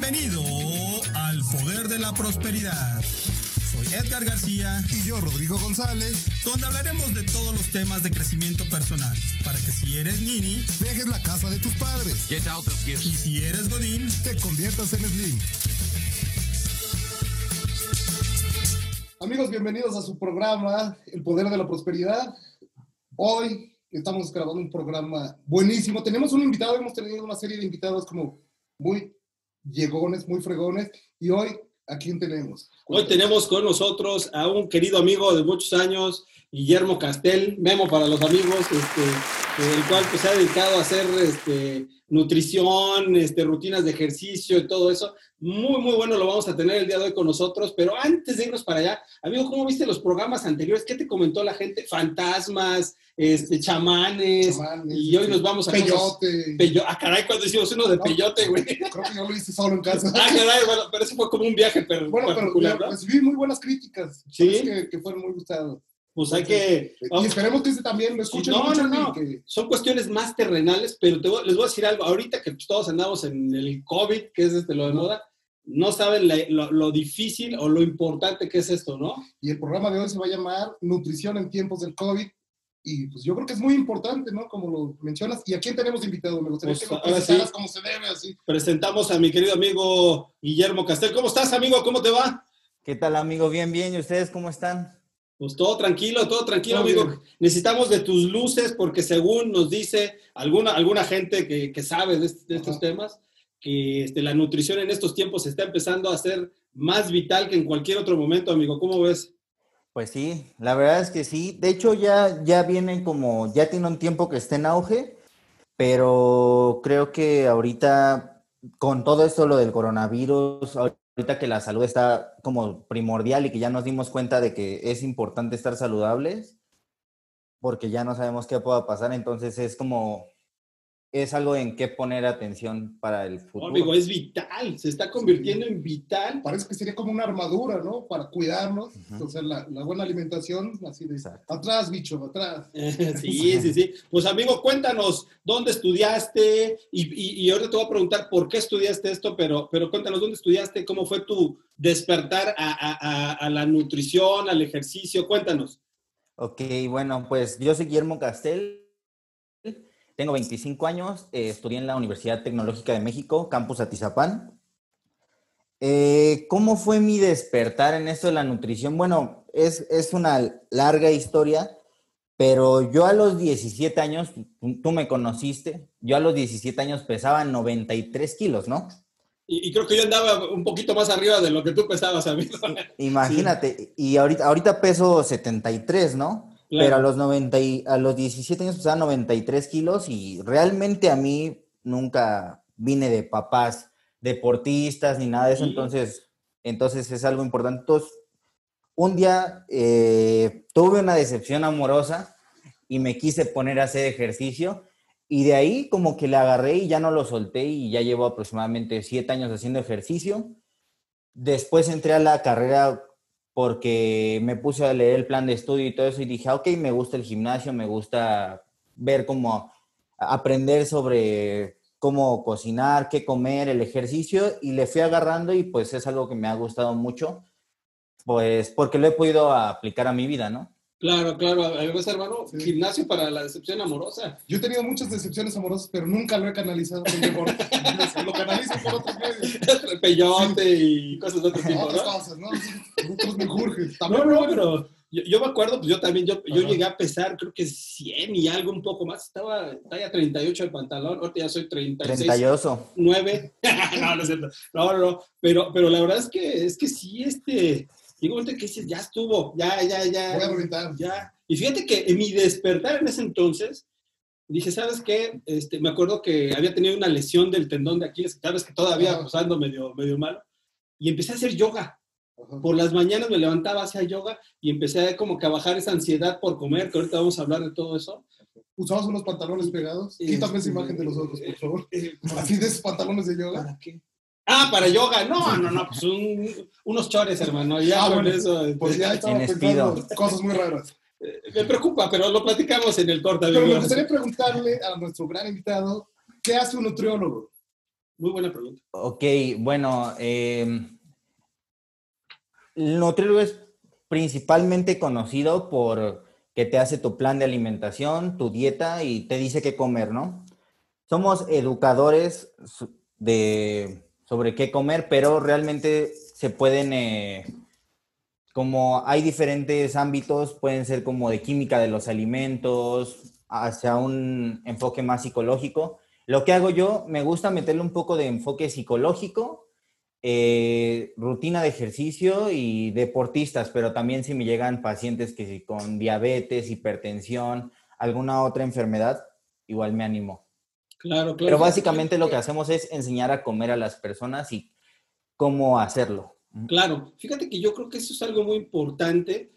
Bienvenido al Poder de la Prosperidad. Soy Edgar García y yo Rodrigo González, donde hablaremos de todos los temas de crecimiento personal, para que si eres Nini, dejes la casa de tus padres. y si eres Godín, te conviertas en Slim. Amigos, bienvenidos a su programa El Poder de la Prosperidad. Hoy estamos grabando un programa buenísimo. Tenemos un invitado, hemos tenido una serie de invitados como muy llegones, muy fregones. Y hoy, ¿a quién tenemos? Hoy tenemos con nosotros a un querido amigo de muchos años, Guillermo Castel, Memo para los amigos, este, el cual pues, se ha dedicado a hacer este, nutrición, este, rutinas de ejercicio y todo eso. Muy, muy bueno lo vamos a tener el día de hoy con nosotros, pero antes de irnos para allá, amigo, ¿cómo viste los programas anteriores? ¿Qué te comentó la gente? Fantasmas, este, chamanes, y hoy nos vamos a... Peyote. ah, caray, cuando hicimos uno de peyote, güey. Creo que yo lo hice solo en casa. ah, caray, bueno, pero eso fue como un viaje pero, bueno, particular, pero recibí muy buenas críticas. Sí. Que, que fueron muy gustados. Pues hay que... Y esperemos que este también lo escuchen no, mucho. No, no, Son cuestiones más terrenales, pero les voy a decir algo. Ahorita que todos andamos en el COVID, que es este, lo de moda, no saben lo, lo, difícil o lo importante que es esto, ¿no? Y el programa de hoy se va a llamar Nutrición en tiempos del COVID. Y pues yo creo que es muy importante, ¿no? Como lo mencionas. ¿Y a quién tenemos invitado? Me gustaría Pues, que lo presentaras sí. como se debe, así. Presentamos a mi querido amigo Guillermo Castel. ¿Cómo estás, amigo? ¿Cómo te va? ¿Qué tal, amigo? Bien, bien. ¿Y ustedes cómo están? Pues todo tranquilo, todo tranquilo, Todo amigo. bien. Necesitamos de tus luces porque según nos dice alguna, alguna gente que, que sabe de, est- de estos temas, que este, la nutrición en estos tiempos está empezando a ser más vital que en cualquier otro momento, amigo. ¿Cómo ves? Pues sí, la verdad es que sí. De hecho, ya, ya vienen como, ya tiene un tiempo que está en auge, pero creo que ahorita, con todo esto, lo del coronavirus, ahorita que la salud está como primordial y que ya nos dimos cuenta de que es importante estar saludables, porque ya no sabemos qué pueda pasar, entonces es como, es algo en qué poner atención para el No, futuro. amigo, es vital, se está convirtiendo en vital. Parece que sería como una armadura, ¿no? Para cuidarnos. Ujú. O sea, la, la buena alimentación, así de Exacto. atrás, bicho, atrás. Sí, sí, sí. Pues amigo, cuéntanos dónde estudiaste y, y, y ahora te voy a preguntar por qué estudiaste esto, pero, pero cuéntanos dónde estudiaste, cómo fue tu despertar a, a- a- a la nutrición, al ejercicio, cuéntanos. Ok, bueno, pues yo soy Guillermo Castel, tengo 25 años, eh, estudié en la Universidad Tecnológica de México, Campus Atizapán. Eh, ¿Cómo fue mi despertar en esto de la nutrición? Bueno, es, es una larga historia, pero yo a los 17 años, tú, tú me conociste, yo a los 17 años pesaba 93 kilos, ¿no? Y, y creo que yo andaba un poquito más arriba de lo que tú pensabas, amigo. Imagínate, y ahorita, ahorita peso 73, ¿no? Claro. Pero a los, 90 y- a los 17 años pesaba 93 kilos y realmente a mí nunca vine de papás deportistas ni nada de eso, Sí. entonces, entonces es algo importante. Entonces, un día eh, tuve una decepción amorosa y me quise poner a hacer ejercicio y de ahí como que le agarré y ya no lo solté y ya llevo aproximadamente siete años haciendo ejercicio. Después entré a la carrera porque me puse a leer el plan de estudio y todo eso y dije, "Ah, ok, me gusta el gimnasio, me gusta ver cómo aprender sobre cómo cocinar, qué comer, el ejercicio y le fui agarrando y pues es algo que me ha gustado mucho, pues porque lo he podido aplicar a mi vida, ¿no? Claro, claro. Además, hermano, Sí. gimnasio para la decepción amorosa. Yo he tenido muchas decepciones amorosas, pero nunca lo he canalizado. por lo canalizo por otros medios. Peyote y cosas de otro tipo, Otras ¿no? cosas, ¿no? Otros menjurjes. No, no, pero yo, yo me acuerdo, pues yo también, yo, llegué a pesar, creo que 100 y algo un poco más. Estaba talla 38 el pantalón, ahorita ya soy 36. Trentayoso. 9. no, no es cierto. No, no, no. Pero, pero la verdad es que, es que sí, este, llegó un momento que dices, ya estuvo, ya, ya, ya. Voy a reventar. Ya. Y fíjate que en mi despertar en ese entonces, dije, ¿sabes qué? Este, me acuerdo que había tenido una lesión del tendón de Aquiles, sabes que todavía Ajá. pues, ando medio, medio malo, y empecé a hacer yoga. Ajá. Por las mañanas me levantaba, hacía yoga y empecé a como que a bajar esa ansiedad por comer, que ahorita vamos a hablar de todo eso. Usabas unos pantalones pegados. Sí, Quítame esa sí. imagen de los ojos, por favor. Eh, Así de esos pantalones de yoga. ¿Para qué? Ah, para yoga. No, no, no, pues un- unos chores, hermano. Ya Ah, con bueno. eso. este, Pues ya estaba En pensando cosas muy raras. eh, me preocupa, pero lo platicamos en el corte. Pero me gustaría preguntarle a nuestro gran invitado, ¿qué hace un nutriólogo? Muy buena pregunta. Ok, bueno, eh, el nutriólogo es principalmente conocido por que te hace tu plan de alimentación, tu dieta y te dice qué comer, ¿no? Somos educadores de, sobre qué comer, pero realmente se pueden, eh, como hay diferentes ámbitos, pueden ser como de química de los alimentos, hacia un enfoque más psicológico. Lo que hago yo, me gusta meterle un poco de enfoque psicológico, eh, rutina de ejercicio y deportistas, pero también si me llegan pacientes que si con diabetes, hipertensión, alguna otra enfermedad, igual me animo. Claro, claro. Pero básicamente lo que hacemos es enseñar a comer a las personas y cómo hacerlo. Claro, fíjate que yo creo que eso es algo muy importante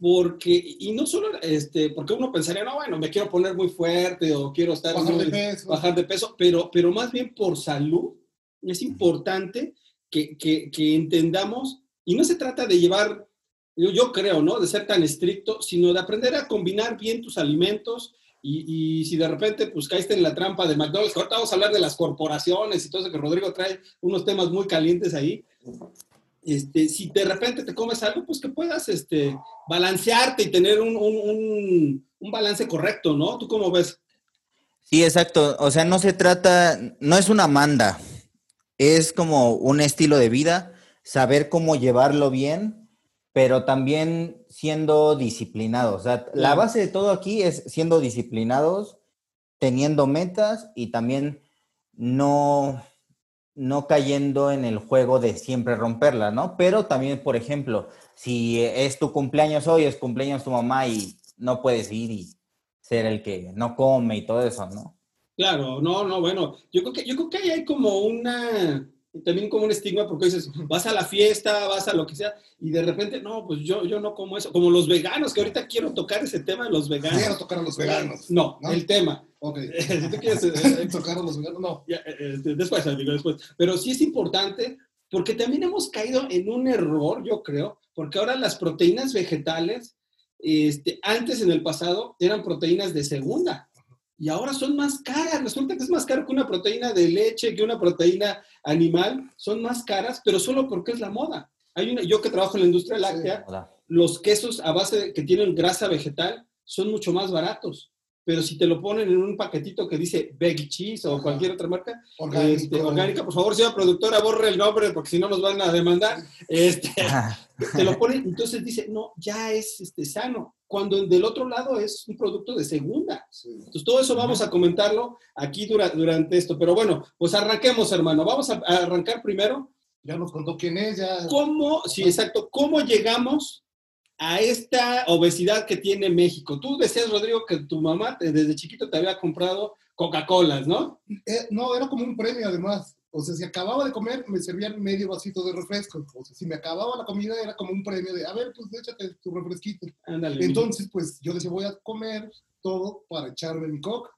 porque, y no solo, este, porque uno pensaría, no, bueno, me quiero poner muy fuerte o quiero estar Bajar de muy- peso. bajar de peso, pero, pero más bien por salud es importante que, que, que entendamos, y no se trata de llevar, yo, yo creo, ¿no? De ser tan estricto, sino de aprender a combinar bien tus alimentos. Y, y si de repente pues caíste en la trampa de McDonald's, que ahorita vamos a hablar de las corporaciones y todo eso, que Rodrigo trae unos temas muy calientes ahí, este, si de repente te comes algo, pues que puedas este, balancearte y tener un, un, un, un balance correcto, ¿no? ¿Tú cómo ves? Sí, exacto. O sea, no se trata, no es una manda, es como un estilo de vida, saber cómo llevarlo bien, pero también siendo disciplinados. O sea, la base de todo aquí es siendo disciplinados, teniendo metas y también no, no cayendo en el juego de siempre romperla, ¿no? Pero también, por ejemplo, si es tu cumpleaños hoy, es cumpleaños tu mamá y no puedes ir y ser el que no come y todo eso, ¿no? Claro, no, no, bueno, yo creo que, yo creo que ahí hay como una, también como un estigma, porque dices, vas a la fiesta, vas a lo que sea, y de repente, no, pues yo, yo no como eso, como los veganos, que ahorita quiero tocar ese tema de los veganos. Quiero tocar a los veganos. No, ¿No? el tema. Ok. Si tú quieres, eh, tocar a los veganos, no. Ya, eh, este, después, amigo, después. Pero sí es importante porque también hemos caído en un error, yo creo, porque ahora las proteínas vegetales, este, antes en el pasado eran proteínas de segunda y ahora son más caras. Resulta que es más caro que una proteína de leche, que una proteína animal, son más caras, pero solo porque es la moda. Hay una, yo que trabajo en la industria láctea, Hola. los quesos a base de, que tienen grasa vegetal son mucho más baratos. Pero si te lo ponen en un paquetito que dice veggie cheese o Ajá. cualquier otra marca, Orgánico. este, orgánica, por favor, señora productora, borre el nombre porque si no nos van a demandar. Este, te lo ponen, entonces dice, no, ya es este, sano. Cuando del otro lado es un producto de segunda. Sí. Entonces, todo eso vamos a comentarlo aquí dura- durante esto. Pero bueno, pues arranquemos, hermano. Vamos a, a arrancar primero. Ya nos contó quién es, ya. ¿Cómo, sí, exacto, cómo llegamos a esta obesidad que tiene México? Tú decías, Rodrigo, que tu mamá desde chiquito te había comprado Coca-Colas, ¿no? Eh, no, era como un premio además. O sea, si acababa de comer, me servían medio vasito de refresco. O sea, si me acababa la comida, era como un premio de, a ver, pues échate tu refresquito. Ándale. Entonces, pues yo decía, voy a comer todo para echarme mi coca.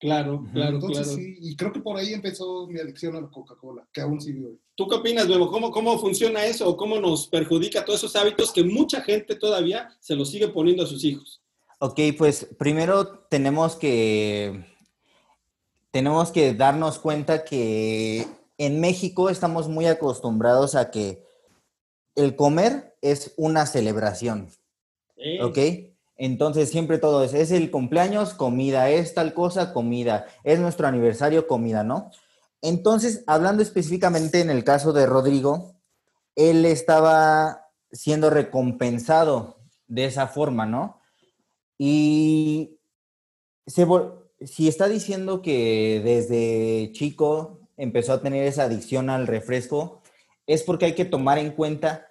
claro, claro, Entonces, claro. sí, y creo que por ahí empezó mi adicción a la Coca-Cola, que aún sigue hoy. ¿Tú qué opinas, Bebo? ¿Cómo, ¿Cómo funciona eso? ¿O cómo nos perjudica todos esos hábitos que mucha gente todavía se los sigue poniendo a sus hijos? Ok, pues primero tenemos que tenemos que darnos cuenta que en México estamos muy acostumbrados a que el comer es una celebración, ¿ok? Entonces siempre todo es, es el cumpleaños, comida, es tal cosa, comida, es nuestro aniversario, comida, ¿no? Entonces, hablando específicamente en el caso de Rodrigo, él estaba siendo recompensado de esa forma, ¿no? Y se, si está diciendo que desde chico empezó a tener esa adicción al refresco, es porque hay que tomar en cuenta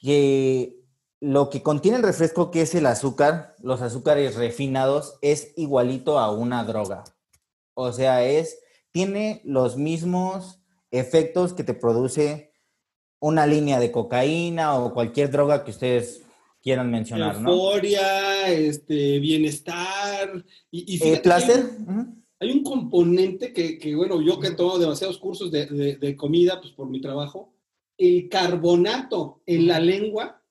que lo que contiene el refresco, que es el azúcar, los azúcares refinados, es igualito a una droga. O sea, es, tiene los mismos efectos que te produce una línea de cocaína o cualquier droga que ustedes quieran mencionar, Euforia, este, bienestar y, y eh, placer. Hay un, componente que, que, bueno, yo que he tomado demasiados cursos de, de, de comida, pues por mi trabajo, el carbonato en la lengua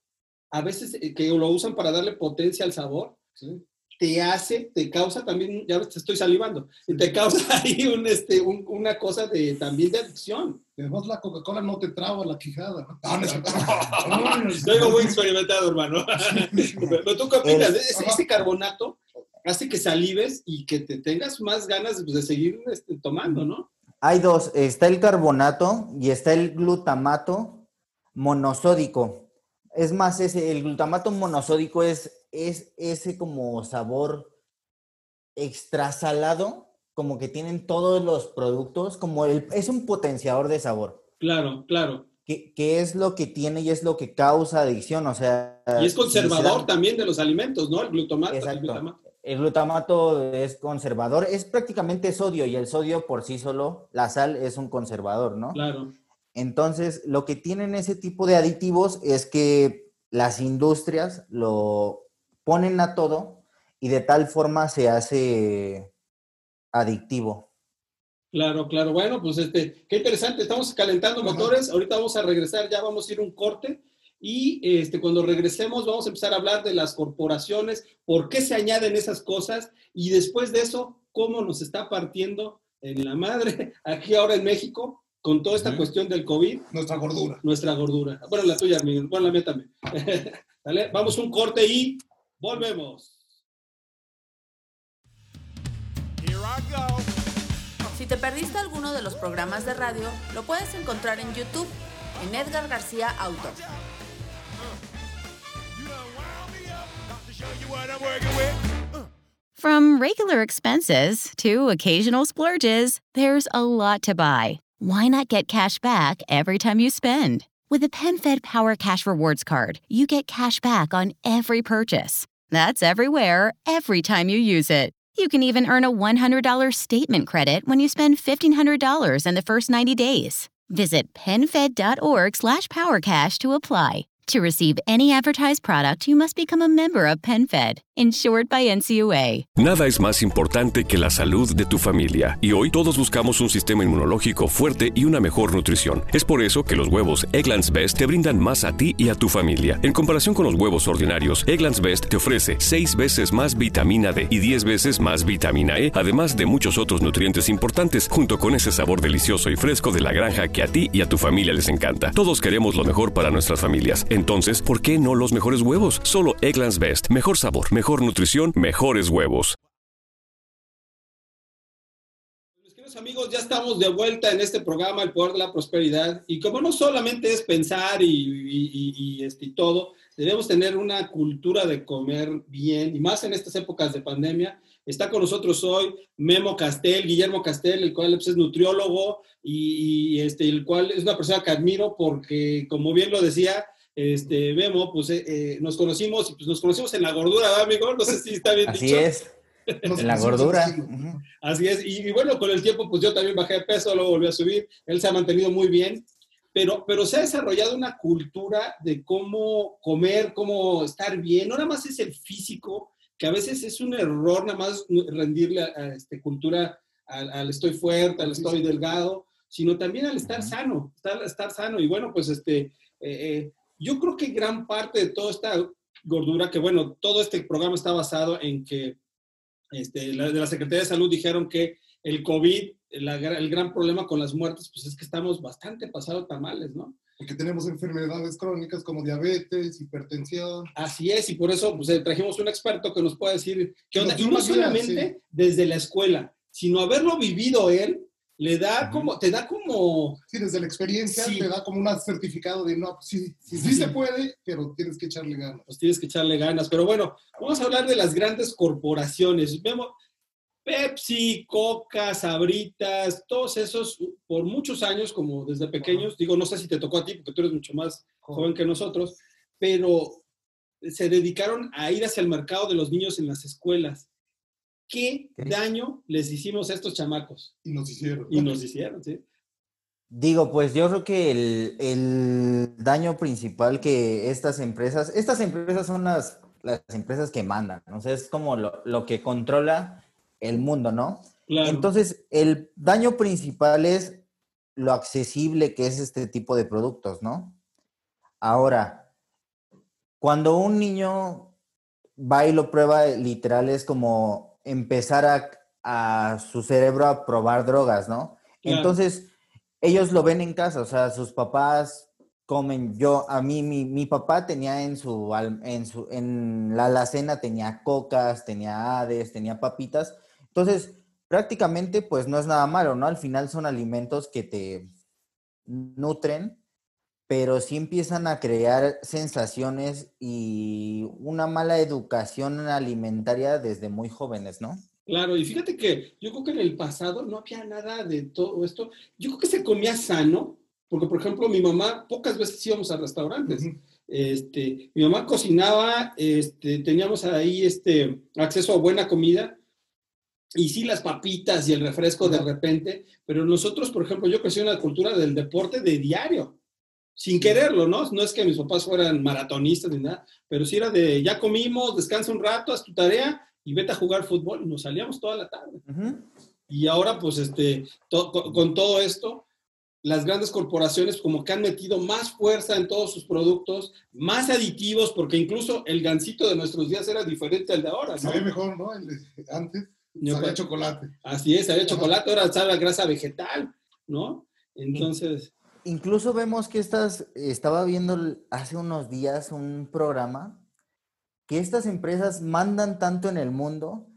a veces eh, que lo usan para darle potencia al sabor, te hace, te causa también, ya te estoy salivando, te causa ahí un, este, una cosa de, también de adicción. Además la Coca-Cola no te traba la quijada. ¿no? no, muy experimentado, hermano. Pero tú qué opinas, ese, carbonato hace que salives y que te tengas más ganas de seguir este, tomando, ¿no? Hay dos, está el carbonato y está el glutamato monosódico. Es más, ese, el glutamato monosódico es, es ese como sabor extra salado, como que tienen todos los productos, como el, es un potenciador de sabor. Claro, claro. Que, es lo que tiene y es lo que causa adicción, o sea... Y es conservador también de los alimentos, ¿no? El glutamato. Exacto. El glutamato. El glutamato es conservador, es prácticamente sodio y el sodio por sí solo, la sal es un conservador, ¿no? Claro. Entonces, lo que tienen ese tipo de aditivos es que las industrias lo ponen a todo y de tal forma se hace adictivo. Claro, claro. Bueno, pues este, qué interesante. Estamos calentando motores. Ahorita vamos a regresar, ya vamos a ir un corte. Y este, cuando regresemos vamos a empezar a hablar de las corporaciones, por qué se añaden esas cosas y después de eso, cómo nos está partiendo en la madre aquí ahora en México con toda esta cuestión del COVID. Nuestra gordura. Nuestra gordura. Bueno, la tuya, Miguel. Bueno, la mía también. ¿Dale? Vamos un corte y volvemos. Si te perdiste alguno de los programas de radio, lo puedes encontrar en YouTube, en Edgar García Auto. From regular expenses to occasional splurges, there's a lot to buy. why not get cash back every time you spend? With the PenFed Power Cash Rewards Card, you get cash back on every purchase. That's everywhere, every time you use it. You can even earn a $100 statement credit when you spend $1,500 in the first 90 days. Visit PenFed.org slash PowerCash to apply. To receive any advertised product, you must become a member of PenFed, insured by NCUA. Nada es más importante que la salud de tu familia, y hoy todos buscamos un sistema inmunológico fuerte y una mejor nutrición. Es por eso que los huevos Egglands Best te brindan más a ti y a tu familia. En comparación con los huevos ordinarios, Egglands Best te ofrece 6 veces más vitamina D y 10 veces más vitamina E, además de muchos otros nutrientes importantes, junto con ese sabor delicioso y fresco de la granja que a ti y a tu familia les encanta. Todos queremos lo mejor para nuestras familias. Entonces, ¿por qué no los mejores huevos? Solo Egglands Best. Mejor sabor, mejor nutrición, mejores huevos. Amigos, ya estamos de vuelta en este programa, El Poder de la Prosperidad. Y como no solamente es pensar y, este, y todo, debemos tener una cultura de comer bien, y más en estas épocas de pandemia. Está con nosotros hoy Memo Castel, Guillermo Castel, el cual pues, es nutriólogo y, este, el cual es una persona que admiro porque, como bien lo decía, este, Memo, pues eh, eh, nos conocimos y pues nos conocimos en la gordura, ¿verdad, amigo? No sé si está bien Así es, en la gordura. Así es, y, bueno, con el tiempo pues yo también bajé de peso, luego volví a subir, él se ha mantenido muy bien, pero, pero se ha desarrollado una cultura de cómo comer, cómo estar bien, no nada más es el físico, que a veces es un error nada más rendirle a, esta cultura al, estoy fuerte, al estoy delgado, sino también al estar sano, estar, estar sano. Y bueno, pues este, eh, yo creo que gran parte de toda esta gordura, que bueno, todo este programa está basado en que este, de la Secretaría de Salud dijeron que el COVID, el gran problema con las muertes, pues es que estamos bastante pasados tamales, ¿no? porque tenemos enfermedades crónicas como diabetes, hipertensión. Así es, y por eso pues, eh, trajimos un experto que nos pueda decir qué onda. Y no solamente desde la escuela, sino haberlo vivido él, le da como, te da como, Sí, desde la experiencia Sí. te da como un certificado de no, pues sí, sí, sí Sí. se puede, pero tienes que echarle ganas. pues tienes que echarle ganas. Pero bueno, vamos a hablar de las grandes corporaciones. Vemos Pepsi, Coca, Sabritas, todos esos por muchos años, como desde pequeños, digo, no sé si te tocó a ti, porque tú eres mucho más joven que nosotros, pero se dedicaron a ir hacia el mercado de los niños en las escuelas. ¿Qué daño les hicimos a estos chamacos? Y nos hicieron. Y nos hicieron, ¿sí? Digo, pues yo creo que el, el daño principal que estas empresas, estas empresas son las, las empresas que mandan, ¿no? O sea, es como lo, lo que controla el mundo, ¿no? Claro. Entonces, el daño principal es lo accesible que es este tipo de productos, ¿no? Ahora, cuando un niño va y lo prueba, literal es como empezar a, a su cerebro a probar drogas, ¿no? Claro. Entonces, ellos lo ven en casa, o sea, sus papás comen. Yo, a mí, mi, mi papá tenía en su, en su, en la alacena tenía cocas, tenía hades, tenía papitas. Entonces, prácticamente, pues no es nada malo, ¿no? Al final son alimentos que te nutren, pero sí empiezan a crear sensaciones y una mala educación alimentaria desde muy jóvenes, ¿no? Claro, y fíjate que yo creo que en el pasado no había nada de todo esto. Yo creo que se comía sano, porque por ejemplo mi mamá, pocas veces íbamos a restaurantes. Este, mi mamá cocinaba, este, teníamos ahí este, acceso a buena comida, y sí las papitas y el refresco de repente, pero nosotros, por ejemplo, yo crecí en la cultura del deporte de diario, sin quererlo, ¿no? No es que mis papás fueran maratonistas ni nada, pero sí era de, ya comimos, descansa un rato, haz tu tarea y vete a jugar fútbol, y nos salíamos toda la tarde. Y ahora, pues, este, to- con, con todo esto, las grandes corporaciones como que han metido más fuerza en todos sus productos, más aditivos, porque incluso el gansito de nuestros días era diferente al de ahora, ¿no? Sabía mejor, ¿no? El de antes No, sabía pues, chocolate. Así es, había Ajá. chocolate, ahora sabe grasa vegetal, ¿no? Entonces, Incluso vemos que estas, estaba viendo hace unos días un programa que estas empresas mandan tanto en el mundo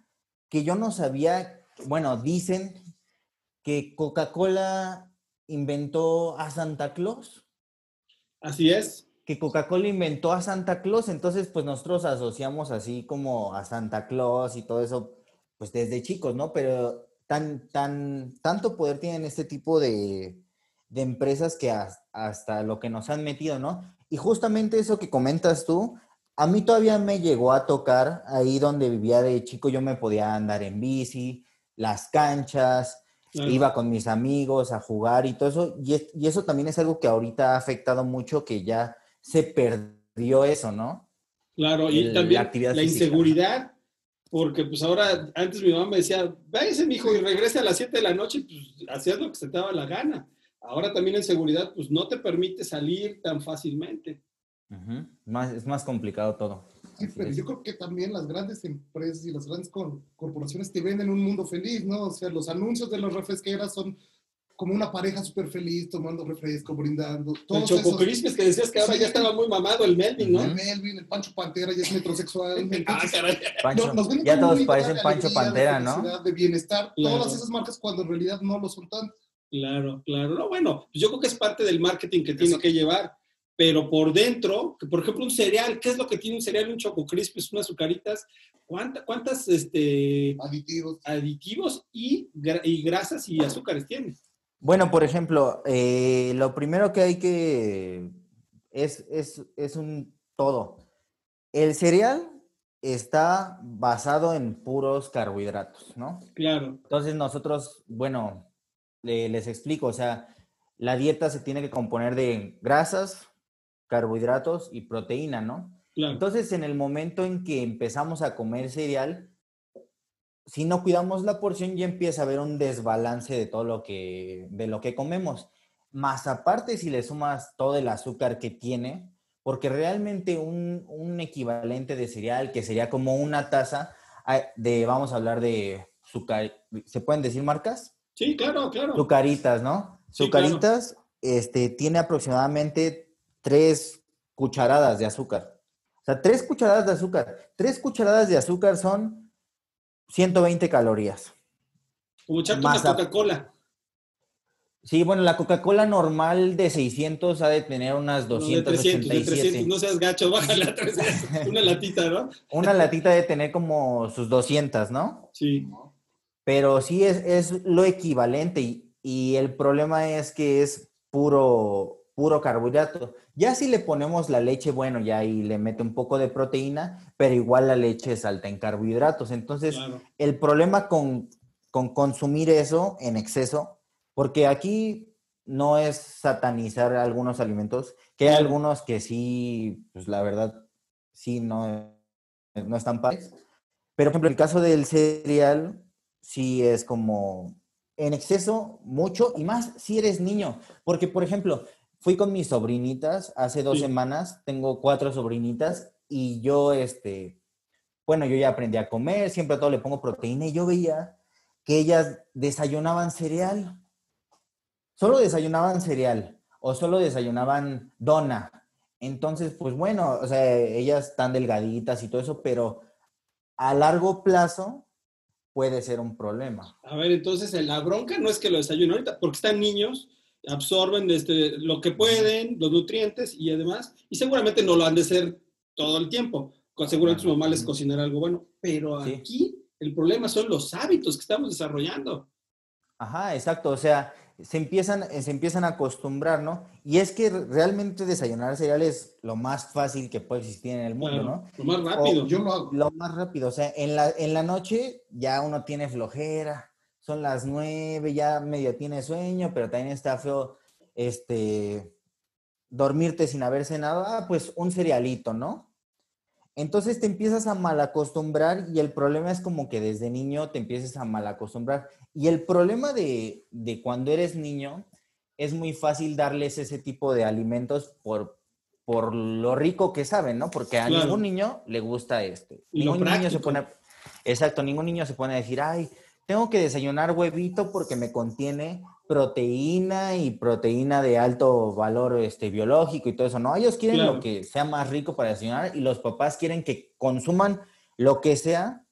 que yo no sabía, bueno, dicen que Coca-Cola inventó a Santa Claus, así es. que Coca-Cola inventó a Santa Claus, entonces pues nosotros asociamos así como a Santa Claus y todo eso, pues desde chicos, ¿no? Pero tan, tan, tanto poder tienen este tipo de, de empresas que has- hasta lo que nos han metido, ¿no? Y justamente eso que comentas tú, a mí todavía me llegó a tocar ahí donde vivía de chico, yo me podía andar en bici, las canchas, Claro. iba con mis amigos a jugar y todo eso, y, es- y eso también es algo que ahorita ha afectado mucho, que ya se perdió eso, ¿no? Claro, y el- la también la, física. inseguridad, porque pues ahora, antes mi mamá me decía, váyase, mijo, y regrese a las 7 de la noche, pues hacías lo que se te daba la gana. Ahora también en seguridad, pues no te permite salir tan fácilmente. Ujú, más, es más complicado todo. Sí, pero yo creo que también las grandes empresas y las grandes cor- corporaciones te venden un mundo feliz, ¿no? O sea, los anuncios de las refresqueras son como una pareja súper feliz tomando refresco, brindando. El Todos Choco esos- Crispes que decías que ahora Sí. ya estaba muy mamado el Melvin, ¿no? El Melvin, el Pancho Pantera ya es metrosexual. Ah, entonces, caray. Pancho, no- ya todos parecen Pancho Pantera, ¿no? De bienestar, Claro. todas esas marcas cuando en realidad no lo son tanto. Claro, claro. No, bueno, pues yo creo que es parte del marketing que tiene que llevar. Pero por dentro, que por ejemplo, un cereal, ¿qué es lo que tiene un cereal? Un Choco Crispes, unas azucaritas. ¿Cuánta- ¿Cuántas este, Aditivos. aditivos y grasas y azúcares tiene? Bueno, por ejemplo, eh, lo primero que hay que es, es, es un todo. El cereal está basado en puros carbohidratos, ¿no? Claro, Entonces nosotros, bueno, le- les explico, o sea, la dieta se tiene que componer de grasas, carbohidratos y proteína, ¿no? claro. Entonces, en el momento en que empezamos a comer cereal, si no cuidamos la porción, ya empieza a haber un desbalance de todo lo que, de lo que comemos. Más aparte, si le sumas todo el azúcar que tiene, porque realmente un, un equivalente de cereal, que sería como una taza ah, de, vamos a hablar de azúcar, ¿se pueden decir marcas? Sí, claro, claro. Zucaritas, ¿no? Sí, claro. Este, tiene aproximadamente tres cucharadas de azúcar. O sea, tres cucharadas de azúcar. Tres cucharadas de azúcar son 120 calorías. Como Más Coca-Cola. Sí, bueno, la Coca-Cola normal de 600 ha de tener unas No, de 300, de 287. 300, no seas gacho, bájale a 300. Una latita, ¿no? Una latita de tener como sus 200, ¿no? Sí. Pero sí es, es lo equivalente y, y el problema es que es puro, puro carbohidrato. Ya si le ponemos la leche, bueno, ya ahí le mete un poco de proteína, pero igual la leche es alta en carbohidratos. Entonces, Claro. el problema con, con consumir eso en exceso, porque aquí no es satanizar algunos alimentos, que hay algunos que sí, pues la verdad, sí no, no están padres. Pero, por ejemplo, el caso del cereal, sí es como en exceso, mucho, y más si eres niño. Porque, por ejemplo, fui con mis sobrinitas hace dos Sí. semanas, tengo cuatro sobrinitas, y yo, este, bueno, yo ya aprendí a comer, siempre a todo le pongo proteína, y yo veía que ellas desayunaban cereal. Solo desayunaban cereal, o solo desayunaban dona. Entonces, pues bueno, o sea, ellas están delgaditas y todo eso, pero a largo plazo puede ser un problema. A ver, entonces la bronca no es que lo desayunen ahorita, porque están niños, absorben este, lo que pueden, los nutrientes y además, y seguramente no lo han de ser todo el tiempo. Seguramente su mamá les cocinará algo bueno, pero Sí. aquí el problema son los hábitos que estamos desarrollando. Ajá, exacto. O sea, se empiezan, eh, se empiezan a acostumbrar, ¿no? Y es que re- realmente desayunar cereal es lo más fácil que puede existir en el mundo, Claro, ¿no? Lo más rápido. Yo lo hago. Lo más rápido. O sea, en la, en la noche ya uno tiene flojera, son las nueve, ya medio tiene sueño, pero también está feo, este, dormirte sin haber cenado. Ah, pues un cerealito, ¿no? Entonces te empiezas a malacostumbrar y el problema es como que desde niño te empieces a malacostumbrar. Y el problema de, de cuando eres niño es muy fácil darles ese tipo de alimentos por, por lo rico que saben, ¿no? Porque a Claro. ningún niño le gusta este. Y lo Ningún niño se pone, exacto, ningún niño se pone a decir, ay, tengo que desayunar huevito porque me contiene proteína y proteína de alto valor este, biológico y todo eso. No, ellos quieren Claro. lo que sea más rico para desayunar y los papás quieren que consuman lo que sea,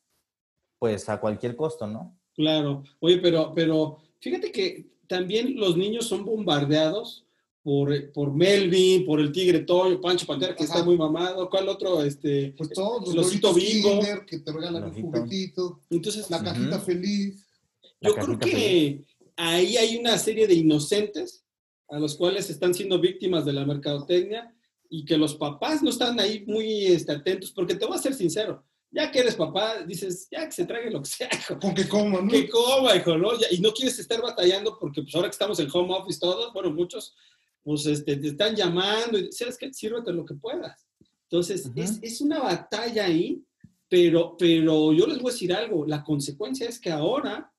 pues a cualquier costo, ¿no? Claro. Oye, pero, pero fíjate que también los niños son bombardeados por, por Melvin, por el Tigre Toyo, Pancho Pantera, que está Ajá. muy mamado. ¿Cuál otro? Este, Pues todos los el osito huevitos bimbo. Kinder que te regalan un juguetito, Entonces, la cajita Ujú. feliz. La Yo creo que feliz. Ahí hay una serie de inocentes a los cuales están siendo víctimas de la mercadotecnia y que los papás no están ahí muy este, atentos, porque te voy a ser sincero, ya que eres papá, dices, ya que se trague lo que sea, hijo, Con que coman, ¿no? que coma, hijo, ¿no? Y no quieres estar batallando porque pues ahora que estamos en home office todos, bueno, muchos, pues este, te están llamando y sabes que sírvete lo que puedas. Entonces, Ujú. es, es una batalla ahí, pero, pero yo les voy a decir algo, la consecuencia es que ahora,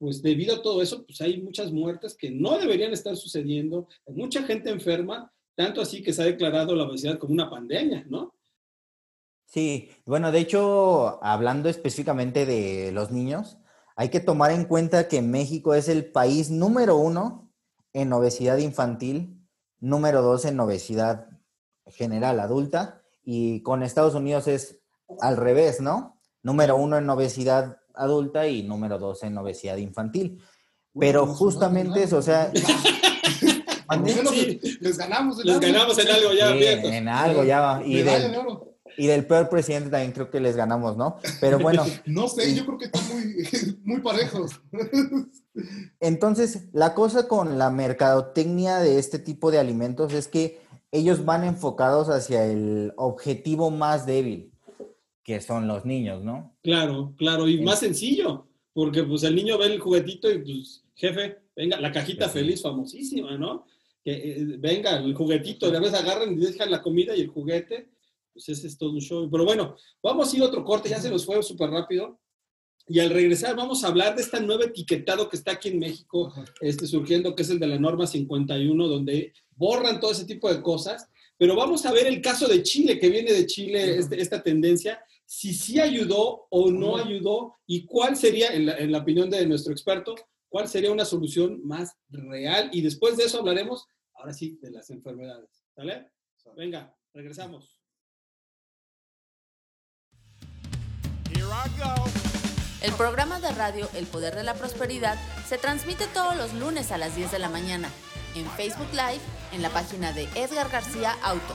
pues debido a todo eso, pues hay muchas muertes que no deberían estar sucediendo, mucha gente enferma, tanto así que se ha declarado la obesidad como una pandemia, ¿no? Sí, bueno, de hecho, hablando específicamente de los niños, hay que tomar en cuenta que México es el país número uno en obesidad infantil, número dos en obesidad general adulta, y con Estados Unidos es al revés, ¿no? Número uno en obesidad adulta y número dos en obesidad infantil. Pero Bueno, justamente eso, o sea, les ganamos. en Les algo. ganamos en algo ya, Sí, en algo ya va. Y del, y del peor presidente también creo que les ganamos, ¿no? Pero bueno. No sé, yo creo que están muy, muy parejos. Entonces, la cosa con la mercadotecnia de este tipo de alimentos es que ellos van enfocados hacia el objetivo más débil, que son los niños, ¿no? Claro, claro, y más sencillo, porque pues el niño ve el juguetito y pues, jefe, venga, la cajita sí. feliz famosísima, ¿no? Que eh, venga, el juguetito, de vez agarran y dejan la comida y el juguete, pues ese es todo un show. Pero bueno, vamos a ir a otro corte, ya se nos fue súper rápido. Y al regresar vamos a hablar de este nuevo etiquetado que está aquí en México, este, surgiendo, que es el de la norma 51, donde borran todo ese tipo de cosas. Pero vamos a ver el caso de Chile, que viene de Chile, este- esta tendencia, si sí ayudó o no ayudó y cuál sería, en la, en la opinión de nuestro experto, cuál sería una solución más real. Y después de eso hablaremos ahora sí, de las enfermedades. ¿Sale? Venga, regresamos. El programa de radio El Poder de la Prosperidad se transmite todos los lunes a las 10 de la mañana en Facebook Live en la página de Edgar García Auto.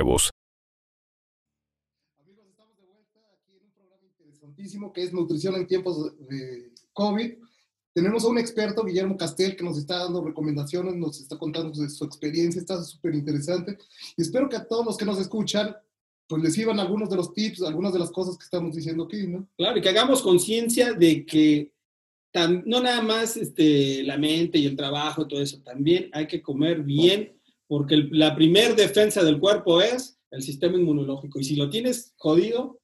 Amigos, estamos de vuelta aquí en un programa interesantísimo que es nutrición en tiempos de COVID. Tenemos a un experto, Guillermo Castel, que nos está dando recomendaciones, nos está contando de su experiencia, está súper interesante. Y espero que a todos los que nos escuchan, pues les sirvan algunos de los tips, algunas de las cosas que estamos diciendo aquí, ¿no? Claro, y que hagamos conciencia de que tan, no nada más este, la mente y el trabajo todo eso, también hay que comer bien porque el- la primer defensa del cuerpo es el sistema inmunológico. Y si lo tienes jodido,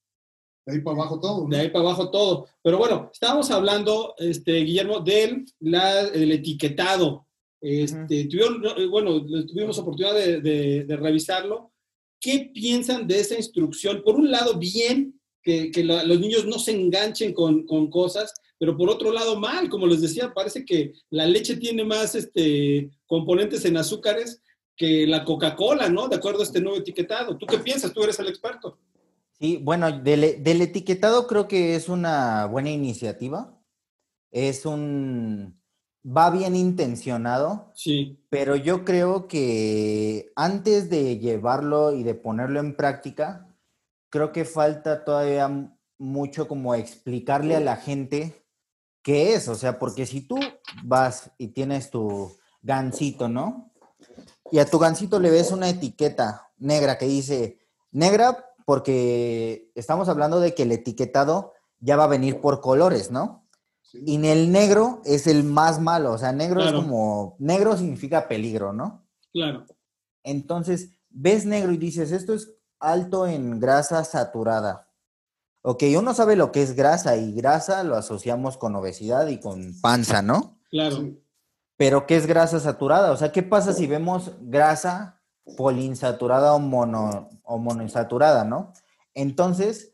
De ahí para abajo todo. ¿no? de ahí para abajo todo. Pero bueno, estábamos hablando, este, Guillermo, del, la- del etiquetado. Este, tuvieron, no, bueno, tuvimos oportunidad de, de- de revisarlo. ¿Qué piensan de esa instrucción? Por un lado, bien, que, que la- los niños no se enganchen con, con cosas, pero por otro lado, mal. Como les decía, parece que la leche tiene más este, componentes en azúcares que la Coca-Cola, ¿no? De acuerdo a este nuevo etiquetado. ¿Tú qué piensas? Tú eres el experto. Sí, bueno, del, del etiquetado creo que es una buena iniciativa. Es un... va bien intencionado, Sí, pero yo creo que antes de llevarlo y de ponerlo en práctica, creo que falta todavía mucho como explicarle a la gente qué es, o sea, porque si tú vas y tienes tu gansito, ¿no? Y a tu gansito le ves una etiqueta negra que dice negra porque estamos hablando de que el etiquetado ya va a venir por colores, ¿no? Sí. Y en el negro es el más malo, o sea, negro Claro. es como, negro significa peligro, ¿no? claro. Entonces, ves negro y dices, esto es alto en grasa saturada. Ok, uno sabe lo que es grasa y grasa lo asociamos con obesidad y con panza, ¿no? Claro. Pero ¿qué es grasa saturada? O sea, ¿qué pasa si vemos grasa poliinsaturada o, mono, o monoinsaturada, no? Entonces,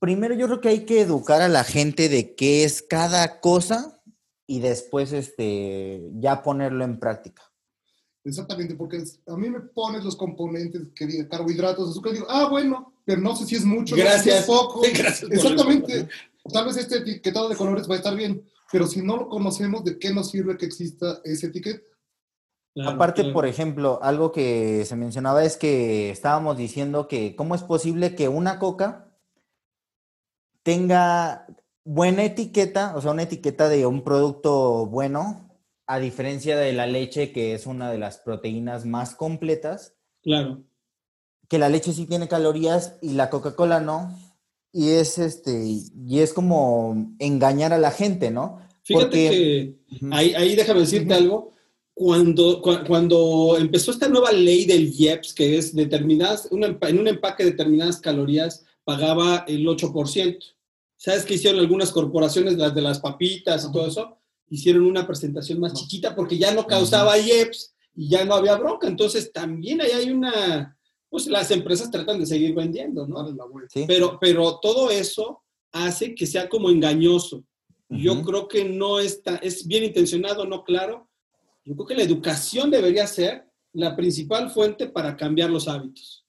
primero yo creo que hay que educar a la gente de qué es cada cosa y después este, ya ponerlo en práctica. Exactamente, porque a mí me pones los componentes que diga carbohidratos, azúcar, y digo, ah, bueno, pero no sé si es mucho, no sé si Gracias. es poco. Gracias Exactamente. Tal vez este etiquetado de colores va a estar bien, pero si no lo conocemos, ¿de qué nos sirve que exista ese etiqueta? Claro, Aparte, claro. por ejemplo, algo que se mencionaba es que estábamos diciendo que cómo es posible que una coca tenga buena etiqueta, o sea, una etiqueta de un producto bueno, a diferencia de la leche, que es una de las proteínas más completas, Claro. que la leche sí tiene calorías y la Coca-Cola no. Y es este, y es como engañar a la gente, ¿no? Fíjate Porque- que ahí, ahí déjame decirte algo. Cuando, cua- cuando empezó esta nueva ley del IEPS, que es determinadas, un en un empaque determinadas calorías pagaba el 8%. ¿Sabes qué hicieron algunas corporaciones, las de las papitas y todo eso? Hicieron una presentación más chiquita porque ya no causaba IEPS y ya no había bronca. Entonces también ahí hay una, pues las empresas tratan de seguir vendiendo, ¿no? Sí. Pero, pero todo eso hace que sea como engañoso. Yo Ujú. creo que no está, es bien intencionado, no claro. Yo creo que la educación debería ser la principal fuente para cambiar los hábitos.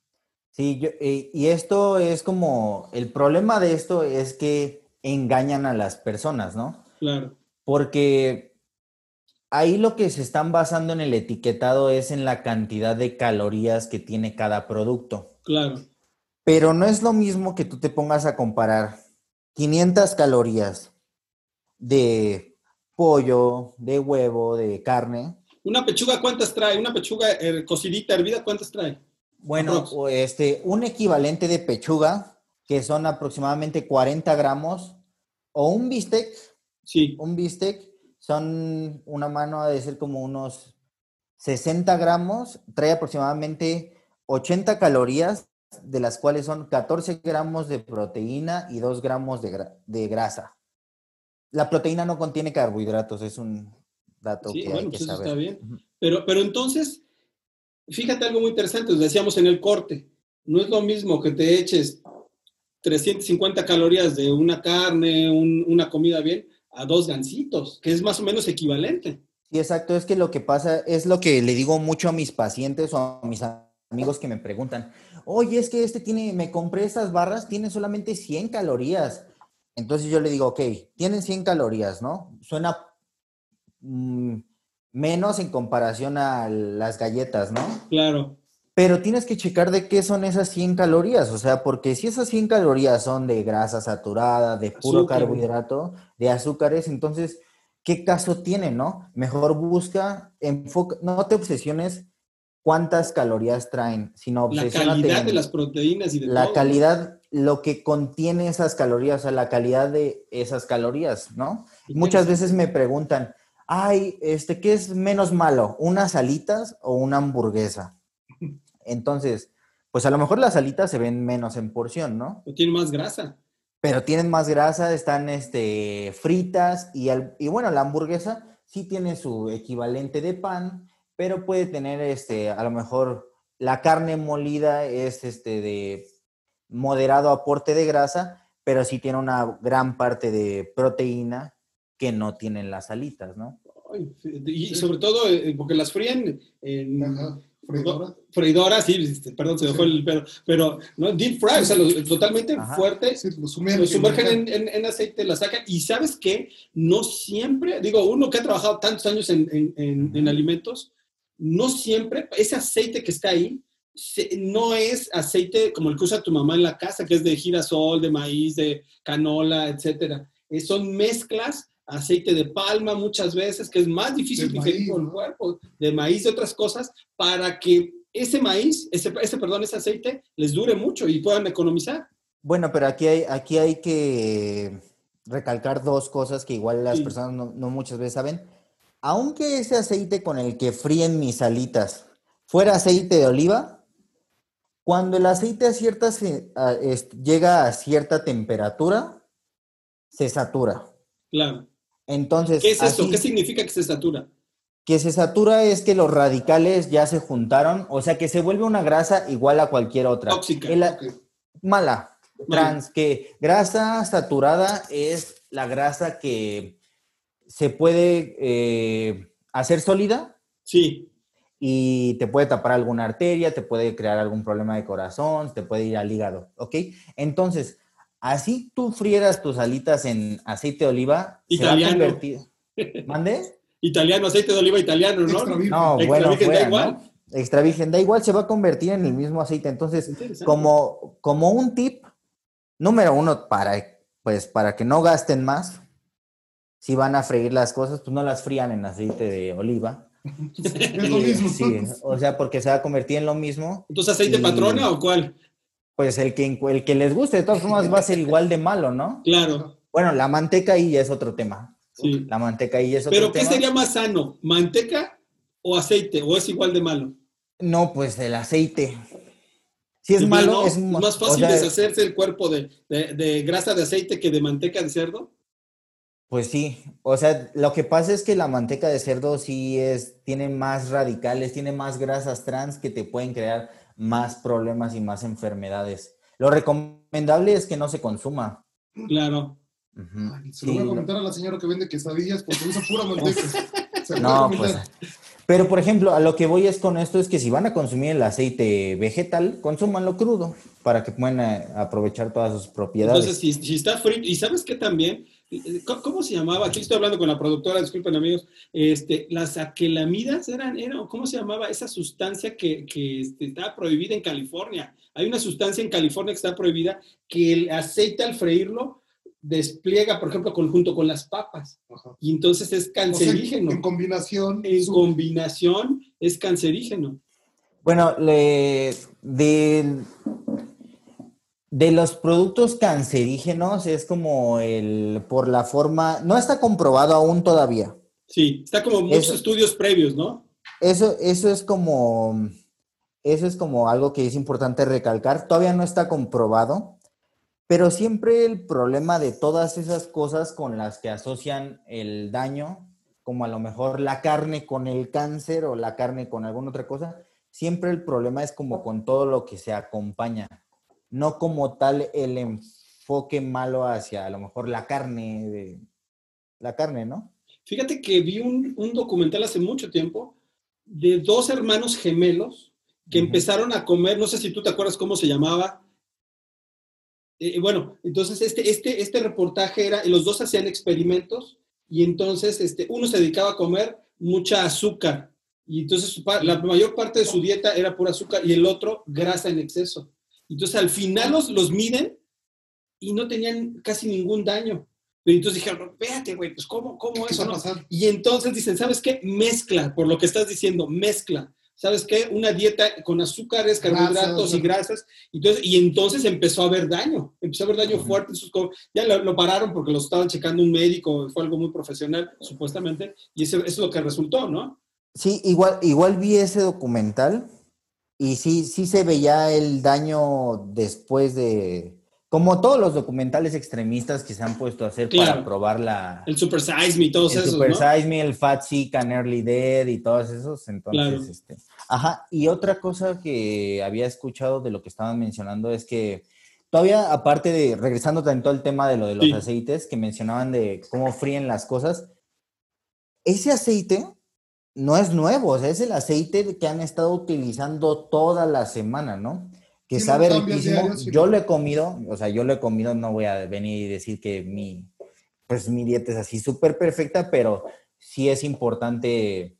Sí, yo- eh, y esto es como, el problema de esto es que engañan a las personas, ¿no? Claro, Porque ahí lo que se están basando en el etiquetado es en la cantidad de calorías que tiene cada producto. Claro. Pero no es lo mismo que tú te pongas a comparar 500 calorías de pollo, de huevo, de carne. ¿Una pechuga cuántas trae? ¿Una pechuga eh, cocidita, hervida, cuántas trae? Bueno, o este, un equivalente de pechuga, que son aproximadamente 40 gramos, o un bistec, Sí. un bistec, son una mano ha de ser como unos 60 gramos, trae aproximadamente 80 calorías, de las cuales son 14 gramos de proteína y 2 gramos de, gra- de grasa. La proteína no contiene carbohidratos, es un dato Sí, que hay bueno, que pues eso está bien. Pero, pero entonces, fíjate algo muy interesante, os decíamos en el corte, no es lo mismo que te eches 350 calorías de una carne, un- una comida bien, a dos gancitos, que es más o menos equivalente. Sí, exacto. Es que lo que pasa es lo que le digo mucho a mis pacientes o a mis amigos que me preguntan, oye, es que este tiene, me compré estas barras, tiene solamente 100 calorías. Entonces yo le digo, ok, tienen 100 calorías, ¿no? Suena mm, menos en comparación a las galletas, ¿no? Claro, Pero tienes que checar de qué son esas 100 calorías, o sea, porque si esas 100 calorías son de grasa saturada, de puro Azúcar. carbohidrato, de azúcares, entonces, ¿qué caso tiene, no? Mejor busca, enfoca, no te obsesiones cuántas calorías traen, sino la calidad de las proteínas y de la todo. calidad, lo que contiene esas calorías, o sea, la calidad de esas calorías, ¿no? Muchas veces me preguntan, ay, este, ¿qué es menos malo? ¿Unas alitas o una hamburguesa? Entonces, pues a lo mejor las alitas se ven menos en porción, ¿no? O tiene más grasa. Pero tienen más grasa, están este, fritas y, al- y bueno, la hamburguesa sí tiene su equivalente de pan, pero puede tener este, a lo mejor la carne molida es este de moderado aporte de grasa, pero sí tiene una gran parte de proteína que no tienen las alitas, ¿no? Y sobre todo eh, porque las fríen en freidora. freidora, sí, este, perdón, se me Sí. el pero, pero no, deep fry, o sea, lo- totalmente Ajá. fuerte, Sí, lo sumergen. lo sumergen en, en- en aceite, la sacan, y sabes qué, no siempre, digo, uno que ha trabajado tantos años en, en- en- en alimentos, no siempre, ese aceite que está ahí, se- no es aceite como el que usa tu mamá en la casa, que es de girasol, de maíz, de canola, etcétera. Eh, son mezclas, aceite de palma muchas veces, que es más difícil De digerir maíz, por el ¿no? cuerpo, de maíz, de otras cosas, para que ese maíz, ese, ese, perdón, ese aceite les dure mucho y puedan economizar. Bueno, pero aquí hay, aquí hay que recalcar dos cosas que igual las Sí. personas no, no muchas veces saben. Aunque ese aceite con el que fríen mis alitas fuera aceite de oliva, cuando el aceite a cierta, se- a- es- llega a cierta temperatura, se satura. Claro. Entonces, ¿Qué es eso? así- ¿Qué significa que se satura? que se satura es que los radicales ya se juntaron, o sea que se vuelve una grasa igual a cualquier otra. Tóxica. El Mala. trans, que grasa saturada es la grasa que se puede eh, hacer sólida Sí, y te puede tapar alguna arteria, te puede crear algún problema de corazón, te puede ir al hígado, ¿ok? Entonces, así tú frieras tus alitas en aceite de oliva, Italiano. se va a convertir... ¿Mande? italiano, aceite de oliva italiano, ¿no? Extra virgen. No, Extra bueno, virgen, da igual. ¿no? Extra virgen, da igual, se va a convertir en el mismo aceite. Entonces, como, como un tip, número uno, para, pues, para que no gasten más, si van a freír las cosas, pues no las frían en aceite de oliva. Es lo mismo. sí, o sea, porque se va a convertir en lo mismo. Entonces, ¿aceite Y- patrona o cuál? Pues el que, el que les guste, de todas formas, va a ser igual de malo, ¿no? Claro, Bueno, la manteca ahí ya es otro tema. sí. La manteca ahí es otro Pero ¿qué tema. sería más sano? ¿Manteca o aceite? ¿O es igual de malo? No, pues el aceite. Si es ¿De malo, plano? es más o fácil sea, deshacerse el cuerpo de, de- de grasa de aceite que de manteca de cerdo. Pues sí, o sea, lo que pasa es que la manteca de cerdo sí es, tiene más radicales, tiene más grasas trans que te pueden crear más problemas y más enfermedades. Lo recomendable es que no se consuma. Claro. Se lo voy a comentar a la señora que vende quesadillas porque usa pura manteca. Se No, pues. Pero por ejemplo, a lo que voy es con esto es que si van a consumir el aceite vegetal, consúmanlo crudo para que puedan eh, aprovechar todas sus propiedades. Entonces, si, si está frito, y sabes que también, ¿Cómo, se llamaba? Aquí estoy hablando con la productora, disculpen amigos. Este, las aquelamidas eran, eran, ¿cómo se llamaba esa sustancia que, que este, estaba prohibida en California? Hay una sustancia en California que está prohibida que el aceite al freírlo despliega, por ejemplo, con- junto con las papas. Ajá. Y entonces es O sea, cancerígeno. en combinación. en su- combinación es cancerígeno. Bueno, le- de, de los productos cancerígenos es como el, por la forma, no está comprobado aún todavía. Sí, está como muchos Eso- estudios previos, ¿no? Eso, eso es como, eso es como algo que es importante recalcar. Todavía no está comprobado, pero siempre el problema de todas esas cosas con las que asocian el daño, como a lo mejor la carne con el cáncer o la carne con alguna otra cosa, siempre el problema es como con todo lo que se acompaña, no como tal el enfoque malo hacia a lo mejor la carne, de, la carne, ¿no? Fíjate que vi un, un documental hace mucho tiempo de dos hermanos gemelos que empezaron a comer, no sé si tú te acuerdas cómo se llamaba. Eh, bueno, entonces este, este, este reportaje era, los dos hacían experimentos y entonces este, uno se dedicaba a comer mucha azúcar y entonces la mayor parte de su dieta era pura azúcar y el otro grasa en exceso. Entonces al final los, los miden y no tenían casi ningún daño. Pero entonces dijeron, espérate, güey, pues ¿cómo, cómo ¿Qué eso? no?". Y entonces dicen, ¿sabes qué? Mezcla, por lo que estás diciendo, mezcla. ¿Sabes qué? Una dieta con azúcares, carbohidratos Grasas, y grasas. Entonces, y entonces empezó a haber daño, empezó a haber daño fuerte. en sus ya lo, lo pararon porque lo estaban checando un médico, fue algo muy profesional, supuestamente, y eso, eso es lo que resultó, ¿no? Sí, igual, igual vi ese documental y sí, sí se veía el daño después de, como todos los documentales extremistas que se han puesto a hacer para Claro. probar la, El Super Size Me y todos el esos, Super ¿no? Size Me, el Fat Sick and Early Dead y todos esos. Entonces, Claro. este, ajá. Y otra cosa que había escuchado de lo que estaban mencionando es que todavía, aparte de, regresando tanto al tema de lo de los Sí. aceites, que mencionaban de cómo fríen las cosas, ese aceite no es nuevo, o sea, es el aceite que han estado utilizando toda la semana, ¿no? Que Sí, sabe riquísimo. Yo lo he comido, o sea, yo lo he comido, no voy a venir y decir que mi, pues mi dieta es así súper perfecta, pero sí es importante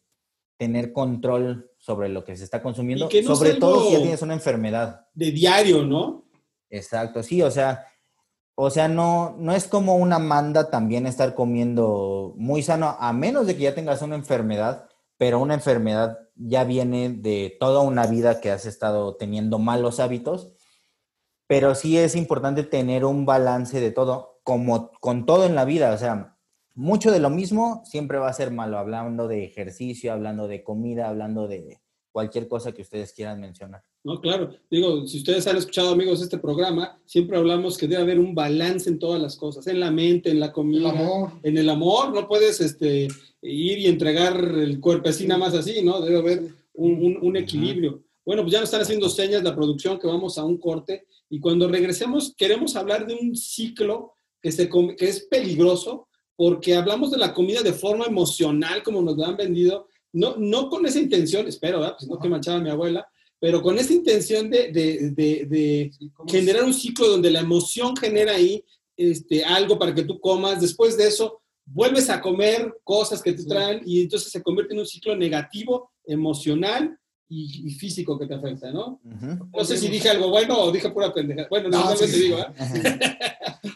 tener control sobre lo que se está consumiendo, no sobre todo si tienes una enfermedad. De diario, ¿no? Exacto, sí, o sea, o sea, no, no es como una manda también estar comiendo muy sano, a menos de que ya tengas una enfermedad, pero una enfermedad ya viene de toda una vida que has estado teniendo malos hábitos, pero sí es importante tener un balance de todo, como con todo en la vida, o sea, mucho de lo mismo siempre va a ser malo, hablando de ejercicio, hablando de comida, hablando de cualquier cosa que ustedes quieran mencionar. No, claro. Digo, si ustedes han escuchado, amigos, este programa, siempre hablamos que debe haber un balance en todas las cosas, en la mente, en la comida, El amor. en el amor. No puedes este, ir y entregar el cuerpo así nada más así, ¿no? Debe haber un, un- un equilibrio. Bueno, pues ya nos están haciendo señas la producción que vamos a un corte y cuando regresemos queremos hablar de un ciclo que, se, que es peligroso porque hablamos de la comida de forma emocional como nos la han vendido, no, no con esa intención, espero, ¿verdad? Pues no que manchaba mi abuela, pero con esa intención de, de- de- de generar un ciclo donde la emoción genera ahí este, algo para que tú comas, después de eso vuelves a comer cosas que te traen y entonces se convierte en un ciclo negativo, emocional y, y físico que te afecta, ¿no? Ujú. No sé si dije algo bueno o dije pura pendeja. Bueno, No, normalmente sí. digo, ¿eh?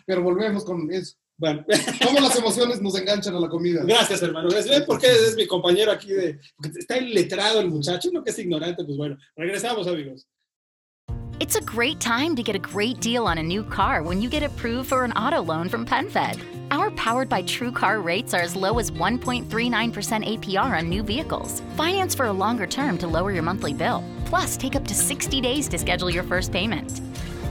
Pero volvemos con eso. Bueno, ¿Cómo las emociones nos enganchan a la comida? gracias, hermano. Gracias. ¿Ven por qué es mi compañero aquí de. porque Está letrado el muchacho, no que es ignorante, pues bueno. Regresamos, amigos. It's a great time to get a great deal on a new car when you get approved for an auto loan from PenFed. Our powered by True Car rates are as low as 1.39% APR on new vehicles. Finance for a longer term to lower your monthly bill. Plus, take up to 60 days to schedule your first payment.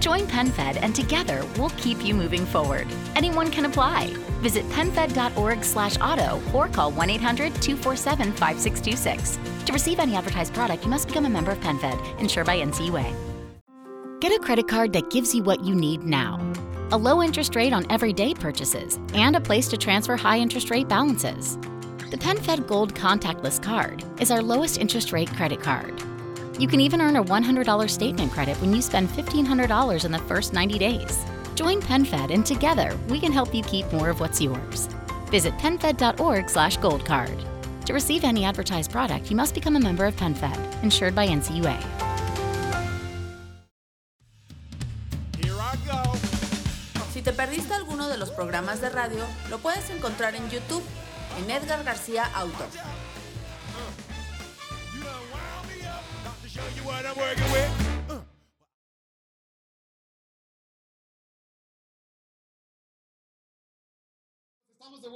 Join PenFed and together we'll keep you moving forward. Anyone can apply. Visit penfed.org/auto or call 1-800-247-5626. To receive any advertised product, you must become a member of PenFed, insured by NCUA. Get a credit card that gives you what you need now. A low interest rate on everyday purchases and a place to transfer high interest rate balances. The PenFed Gold Contactless Card is our lowest interest rate credit card. You can even earn a $100 statement credit when you spend $1,500 in the first 90 days. Join PenFed and together we can help you keep more of what's yours. Visit penfed.org/goldcard. To receive any advertised product, you must become a member of PenFed, insured by NCUA. Perdiste alguno de los programas de radio, lo puedes encontrar en YouTube, en Edgar García Auto.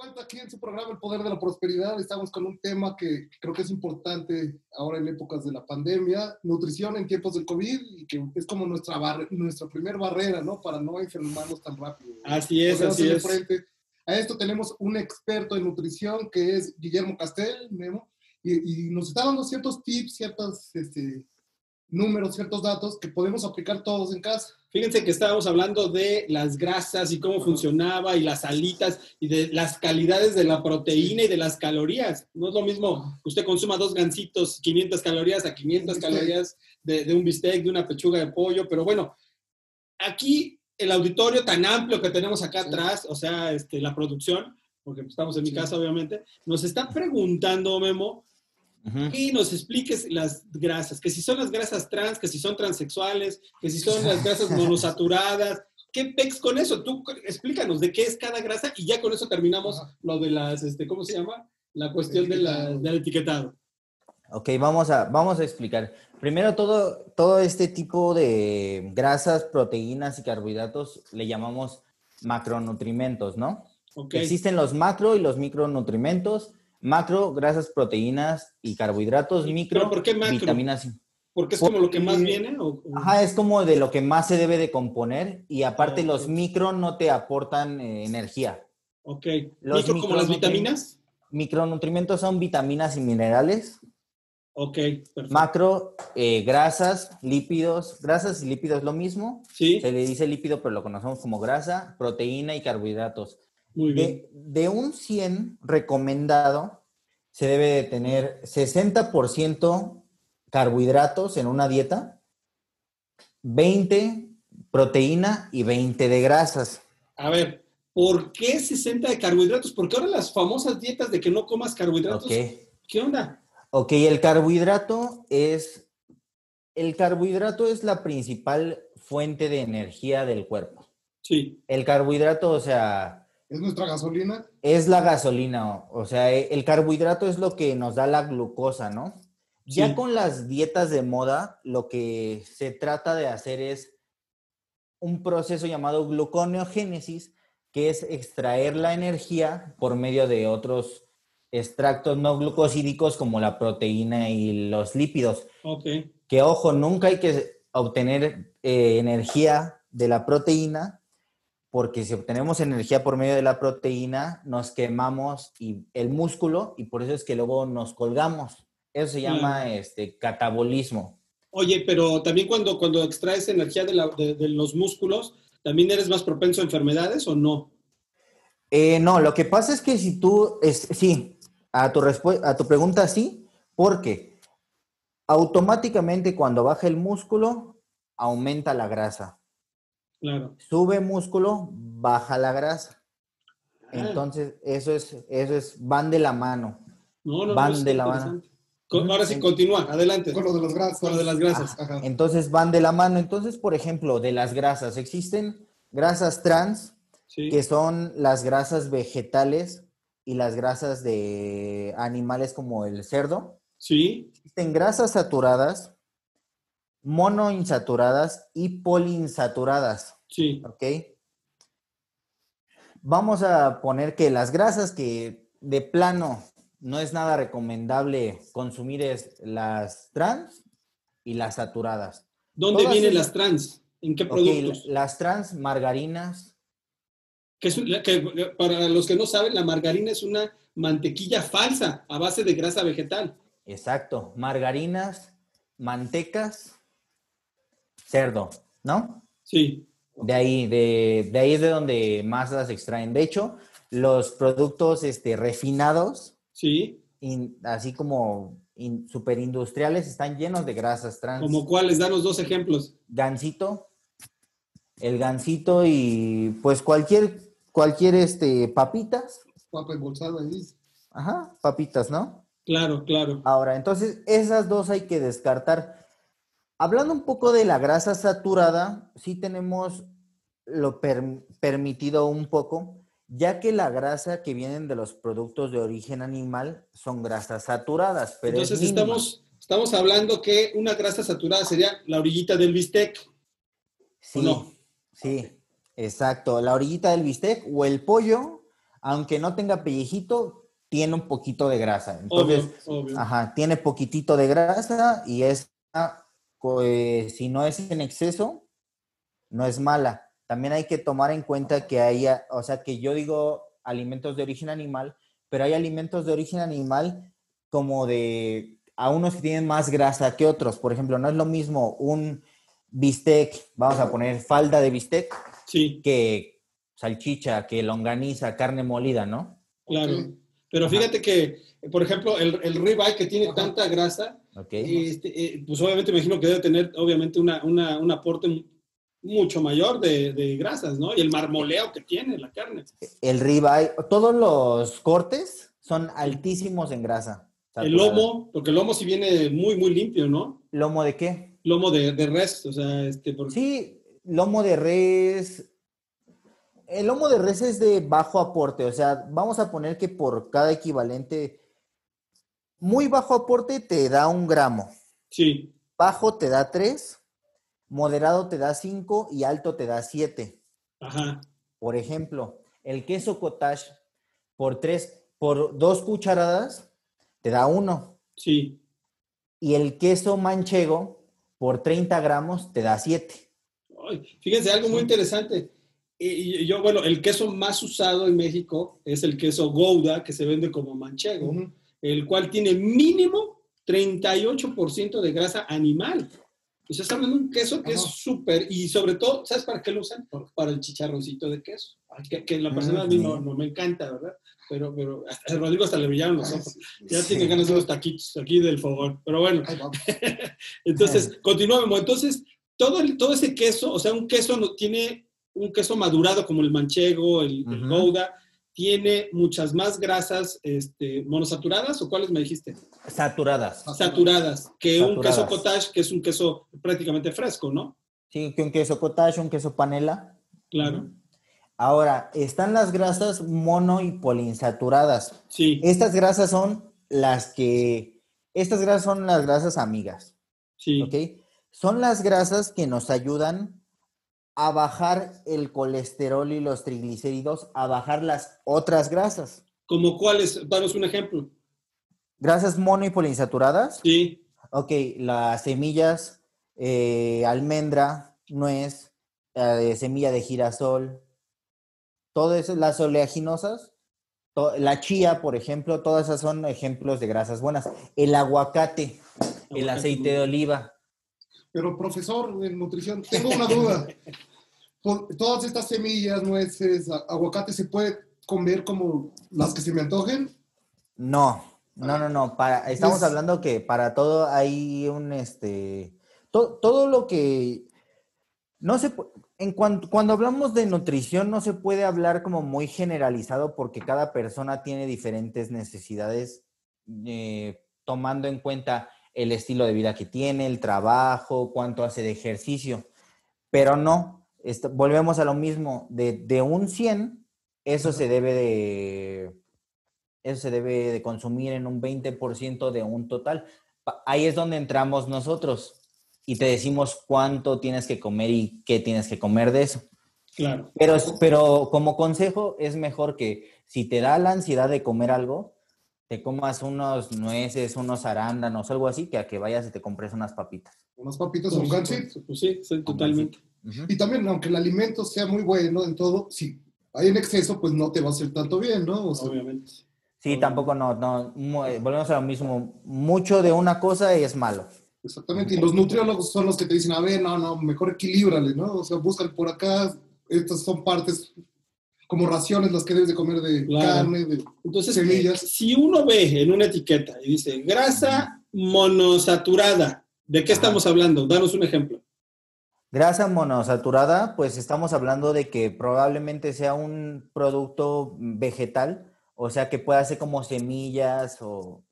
Vuelta aquí en su programa El Poder de la Prosperidad. Estamos con un tema que creo que es importante ahora en épocas de la pandemia, nutrición en tiempos del COVID, y que es como nuestra, barre- nuestra primer barrera, ¿no? Para no enfermarnos tan rápido. Así es, así es. frente. A esto tenemos un experto en nutrición que es Guillermo Castel, Memo, y, y nos está dando ciertos tips, ciertos este, números, ciertos datos que podemos aplicar todos en casa. Fíjense que estábamos hablando de las grasas y cómo funcionaba y las alitas y de las calidades de la proteína y de las calorías. No es lo mismo que usted consuma dos gancitos, 500 calorías a 500 Un bistec. calorías de, de un bistec, de una pechuga de pollo, pero bueno, aquí el auditorio tan amplio que tenemos acá Sí. atrás, o sea, este, la producción, porque estamos en mi Sí. casa obviamente, nos está preguntando, Memo, Y nos expliques las grasas, que si son las grasas trans, que si son transexuales, que si son las grasas monosaturadas. ¿Qué pex con eso? Tú explícanos de qué es cada grasa y ya con eso terminamos lo de las, este, ¿cómo se llama? La cuestión de la- del etiquetado. Ok, vamos a, vamos a explicar. Primero, todo, todo este tipo de grasas, proteínas y carbohidratos le llamamos macronutrimentos, ¿no? Ok. Existen los macro y los micronutrimentos. Macro, grasas, proteínas y carbohidratos. ¿Y- Micro, pero por qué macro? vitaminas. Porque es como lo que más viene. o- Ajá, es como de lo que más se debe de componer y aparte Ok. los micro no te aportan eh, energía. Ok. los ¿Micro como las vitaminas? Micronutrimentos son vitaminas y minerales. Ok, perfecto. Macro, eh, grasas, lípidos. Grasas y lípidos lo mismo. sí, Se le dice lípido, pero lo conocemos como grasa, proteína y carbohidratos. Muy bien. De, de un 100 recomendado, se debe de tener 60% carbohidratos en una dieta, 20 proteína y 20 de grasas. A ver, ¿por qué 60 de carbohidratos? Porque ahora las famosas dietas de que no comas carbohidratos, Ok. ¿qué onda? Ok, el carbohidrato es. El carbohidrato es la principal fuente de energía del cuerpo. Sí, El carbohidrato, o sea, Es nuestra gasolina. es la gasolina, o o sea, e- el carbohidrato es lo que nos da la glucosa, ¿no? Ya con las dietas de moda, lo que se trata de hacer es un proceso llamado gluconeogénesis, que es extraer la energía por medio de otros extractos no glucosídicos como la proteína y los lípidos. ok. Que ojo, nunca hay que obtener eh, energía de la proteína, porque si obtenemos energía por medio de la proteína, nos quemamos y, el músculo y por eso es que luego nos colgamos. Eso se llama este, catabolismo. Oye, pero también cuando, cuando extraes energía de, la- de- de los músculos, ¿también eres más propenso a enfermedades o no? Eh, no, lo que pasa es que si tú, es, sí, a tu, a tu pregunta sí, porque automáticamente cuando baja el músculo, aumenta la grasa. Claro. Sube músculo, baja la grasa. Ah. Entonces, eso es, eso es, van de la mano. No, no, van no, de la. Co- Ahora sí, continúa, adelante. Con lo de las grasas. Con lo de las grasas. Ajá. Entonces, van de la mano. Entonces, por ejemplo, de las grasas, existen grasas trans, Sí, que son las grasas vegetales y las grasas de animales como el cerdo. sí, Existen grasas saturadas, monoinsaturadas y poliinsaturadas. sí. ¿Ok? Vamos a poner que las grasas que de plano no es nada recomendable consumir es las trans y las saturadas. ¿Dónde Todas vienen las trans? ¿En qué productos? la- las trans, margarinas, Que es que, para los que no saben, la margarina es una mantequilla falsa a base de grasa vegetal. exacto, margarinas, mantecas, cerdo, ¿no? Sí, De ahí, de, de ahí es de donde más las extraen. De hecho, los productos este, refinados, sí. in- así como in- superindustriales, están llenos de grasas trans. ¿Como cuáles? Danos dos ejemplos. Gansito, el gansito y pues cualquier, cualquier este, papitas. Papa embolsada ahí. Ajá, papitas, ¿no? Claro, claro. Ahora, entonces esas dos hay que descartar. Hablando un poco de la grasa saturada, sí tenemos lo per- permitido un poco, ya que la grasa que vienen de los productos de origen animal son grasas saturadas, pero es Entonces estamos, estamos hablando que una grasa saturada sería la orillita del bistec. Sí, no? sí, exacto. La orillita del bistec o el pollo, aunque no tenga pellejito, tiene un poquito de grasa. Entonces, obvio, obvio. ajá, tiene poquitito de grasa y es, si no es en exceso, no es mala. También hay que tomar en cuenta que hay, o sea, que yo digo alimentos de origen animal, pero hay alimentos de origen animal como de a unos que tienen más grasa que otros. Por ejemplo, no es lo mismo un bistec, vamos a poner falda de bistec, Sí, que salchicha, que longaniza, carne molida, ¿no? claro. Pero Ajá. fíjate que, por ejemplo, el, el ribeye que tiene Ajá. tanta grasa, ¿Ok? este, eh, pues obviamente me imagino que debe tener, obviamente, una, una- un aporte mucho mayor de, de grasas, ¿no? Y el marmoleo que tiene la carne. El ribeye, todos los cortes son altísimos en grasa. El saturada. lomo, porque el lomo sí viene muy, muy limpio, ¿no? ¿Lomo de qué? Lomo de, de res, o sea, este, Sí, lomo de res. El lomo de res es de bajo aporte, o sea, vamos a poner que por cada equivalente, muy bajo aporte te da un gramo, sí, bajo te da tres, moderado te da cinco y alto te da siete. ajá, Por ejemplo, el queso cottage por tres, por dos cucharadas te da uno. sí, Y el queso manchego por 30 gramos te da siete. Ay, fíjense, algo muy interesante. Y, yo, bueno, el queso más usado en México es el queso Gouda, que se vende como manchego. El cual tiene mínimo 38% de grasa animal. O sea, está hablando de un queso que es Ajá. súper, y sobre todo, ¿sabes para qué lo usan? Para el chicharroncito de queso. Que, que la persona a mí no, no me encanta, ¿verdad? Pero, pero hasta, Rodrigo hasta le brillaron los ojos. Ya tiene ganas de unos taquitos aquí del fogón. Pero bueno, entonces, continuamos. Entonces, todo, el, todo ese queso, o sea, un queso no, tiene un queso madurado como el manchego, el, el gouda, tiene muchas más grasas este, monosaturadas, ¿o cuáles me dijiste? Saturadas. Saturadas, que un queso cottage, que es un queso prácticamente fresco, ¿no? Sí, que un queso cottage, un queso panela. Claro, Ahora, están las grasas mono y poliinsaturadas. sí, Estas grasas son las que, estas grasas son las grasas amigas, sí. ¿ok? Son las grasas que nos ayudan a bajar el colesterol y los triglicéridos, a bajar las otras grasas. ¿Como cuáles? Danos un ejemplo. Grasas mono y poliinsaturadas, Sí, ok, las semillas, eh, almendra, nuez, eh, semilla de girasol, todo eso, las oleaginosas, to- la chía, por ejemplo, todas esas son ejemplos de grasas buenas. El aguacate, el aceite de oliva. Pero profesor de nutrición, tengo una duda. Todas estas semillas, nueces, aguacate, ¿se puede comer como las que se me antojen? No, no, no, no. Para, estamos Es- hablando que para todo hay un, este, to- todo lo que, no se, en cuanto, cuando hablamos de nutrición no se puede hablar como muy generalizado porque cada persona tiene diferentes necesidades, eh, tomando en cuenta el estilo de vida que tiene, el trabajo, cuánto hace de ejercicio. Pero no, esto- volvemos a lo mismo, de, de un 100, eso se debe de, eso se debe de consumir en un 20% de un total. Ahí es donde entramos nosotros y te decimos cuánto tienes que comer y qué tienes que comer de eso. claro. Pero, pero como consejo es mejor que si te da la ansiedad de comer algo, te comas unos nueces, unos arándanos, algo así, que a que vayas y te compres unas papitas. Unas papitas o un gansito. Pues sí, sí, Con totalmente. Y también, aunque el alimento sea muy bueno en todo, si hay en exceso, pues no te va a hacer tanto bien, ¿no? O sea, Obviamente. Sí, tampoco no, no, eh, volvemos a lo mismo, mucho de una cosa es malo. exactamente. Y los nutriólogos son los que te dicen, a ver, no, no, mejor equilíbrale, ¿no? O sea, buscan por acá, estas son partes como raciones las que debes de comer de Claro. carne, de Entonces, semillas. si uno ve en una etiqueta y dice grasa monosaturada, ¿de qué estamos hablando? Danos un ejemplo. Grasa monosaturada, pues estamos hablando de que probablemente sea un producto vegetal, o sea que pueda ser como semillas o,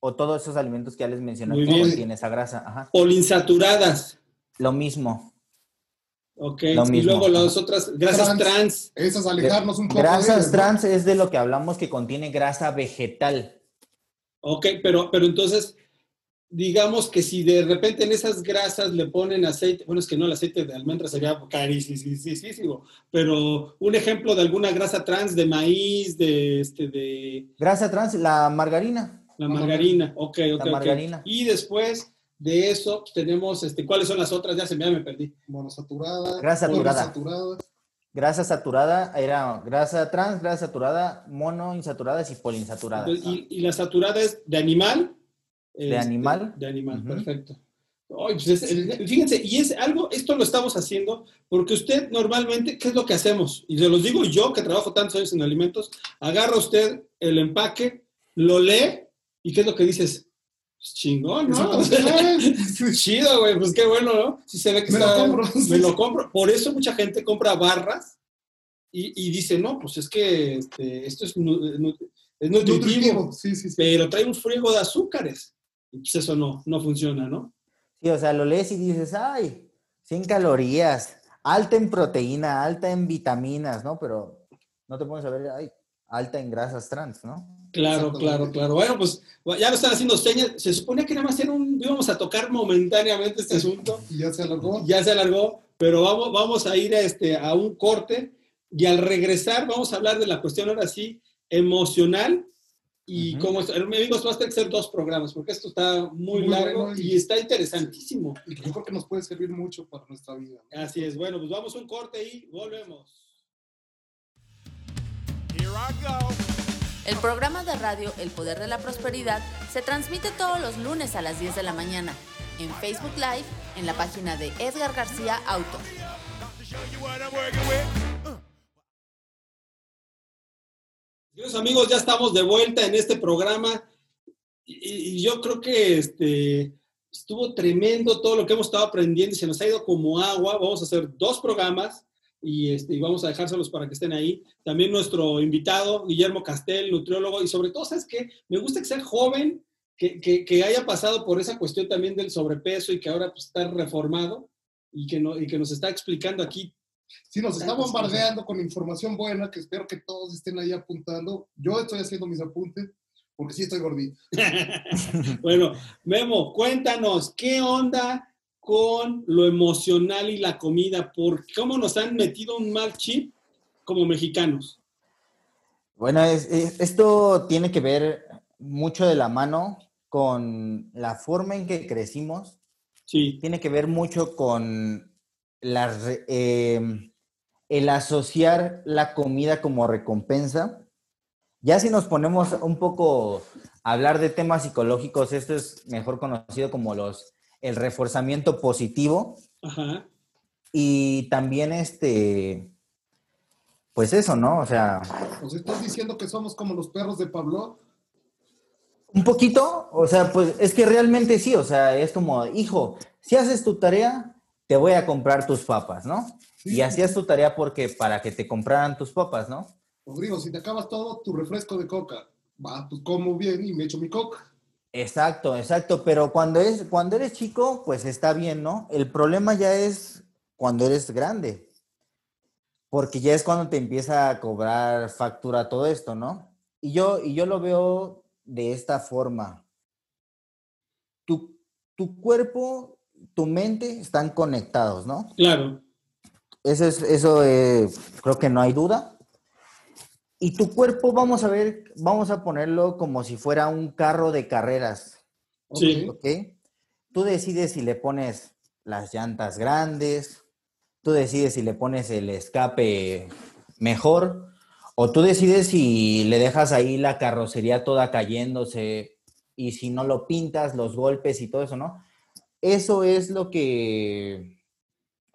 o todos esos alimentos que ya les mencioné que contienen esa grasa. Ajá. Polinsaturadas. Lo mismo. Ok. Lo y mismo. luego las otras grasas Trans. trans. Eso es alejarnos un poco de Grasas ellas, ¿no? trans es de lo que hablamos que contiene grasa vegetal. Ok, pero, pero entonces, digamos que si de repente en esas grasas le ponen aceite, bueno, es que no, el aceite de almendra sería carísimo, pero un ejemplo de alguna grasa trans de maíz, de, este, de Grasa trans, la margarina. la margarina. Ok, ok, ok. margarina. Y después de eso pues, tenemos, este, ¿cuáles son las otras? Ya se me, ya me perdí. Monosaturada. Grasa saturada. Grasa saturada era grasa trans, grasa saturada, monoinsaturadas y poliinsaturadas. Entonces, y, y la saturada es de animal. ¿De animal? De animal, perfecto. Pues es- fíjense, y es algo, esto lo estamos haciendo porque usted normalmente, ¿qué es lo que hacemos? Y se los digo yo, que trabajo tantos años en alimentos, agarra usted el empaque, lo lee, y ¿qué es lo que dices? Pues chingón, ¿no? Exactamente. Chido, güey, pues qué bueno, ¿no? Si se ve que Me lo está- compro. Me lo compro. Por eso mucha gente compra barras y, y dice, no, pues es que este, esto es, nu- es nutritivo, Nutritivo. Sí, sí, sí. pero trae un friego de azúcares. Y pues eso no, no funciona, ¿no? Sí, o sea, lo lees y dices, ay, 100 calorías, alta en proteína, alta en vitaminas, ¿no? Pero no te pones a ver, ay, alta en grasas trans, ¿no? Claro, claro, claro. Bueno, pues ya lo están haciendo señas. Se supone que nada más era un, íbamos a tocar momentáneamente este asunto. Y ya se alargó. Ya se alargó, pero vamos, vamos a ir a, este, a un corte y al regresar vamos a hablar de la cuestión ahora sí emocional y Ujú. como amigos va a tener que ser dos programas porque esto está muy, Muy largo bueno y- y está interesantísimo. Y que yo creo que nos puede servir mucho para nuestra vida. ¿no? Así es, bueno, pues vamos a un corte y volvemos. El programa de radio El Poder de la Prosperidad se transmite todos los lunes a las 10 de la mañana en Facebook Live en la página de Edgar García Auto. Queridos amigos, ya estamos de vuelta en este programa y, y yo creo que este, estuvo tremendo todo lo que hemos estado aprendiendo y se nos ha ido como agua. Vamos a hacer dos programas y, este, y vamos a dejárselos para que estén ahí. También nuestro invitado, Guillermo Castel, nutriólogo, y sobre todo, ¿sabes qué? Me gusta que sea joven, que, que- que haya pasado por esa cuestión también del sobrepeso y que ahora pues, está reformado y que, no, y que nos está explicando aquí. Sí, nos está bombardeando con información buena que espero que todos estén ahí apuntando. Yo estoy haciendo mis apuntes porque sí estoy gordito. bueno, Memo, cuéntanos, ¿qué onda con lo emocional y la comida? ¿Por cómo nos han metido un mal chip como mexicanos? Bueno, es- es- esto tiene que ver mucho de la mano con la forma en que crecimos, Sí, tiene que ver mucho con la em, el asociar la comida como recompensa. Ya si nos ponemos un poco a hablar de temas psicológicos, esto es mejor conocido como los, el reforzamiento positivo ajá. y también este, pues eso, ¿no? O sea, ¿Nos estás diciendo que somos como los perros de Pablo? Un poquito, o sea, pues es que realmente sí, o sea, es como, hijo, si haces tu tarea, te voy a comprar tus papas, ¿no? Sí. Y hacías tu tarea porque para que te compraran tus papas, ¿no? Rodrigo, si te acabas todo, tu refresco de coca. Va, pues como bien y me echo mi coca. Exacto, exacto, pero cuando es cuando eres chico, pues está bien, ¿no? El problema ya es cuando eres grande. Porque ya es cuando te empieza a cobrar factura todo esto, ¿no? Y yo y yo lo veo de esta forma. Tu, tu cuerpo, tu mente están conectados, ¿no? Claro, Eso es, eso eh, creo que no hay duda. Y tu cuerpo, vamos a ver, vamos a ponerlo como si fuera un carro de carreras. Sí. Tú decides si le pones las llantas grandes, tú decides si le pones el escape mejor, o tú decides si le dejas ahí la carrocería toda cayéndose y si no lo pintas, los golpes y todo eso, ¿no? Eso es lo que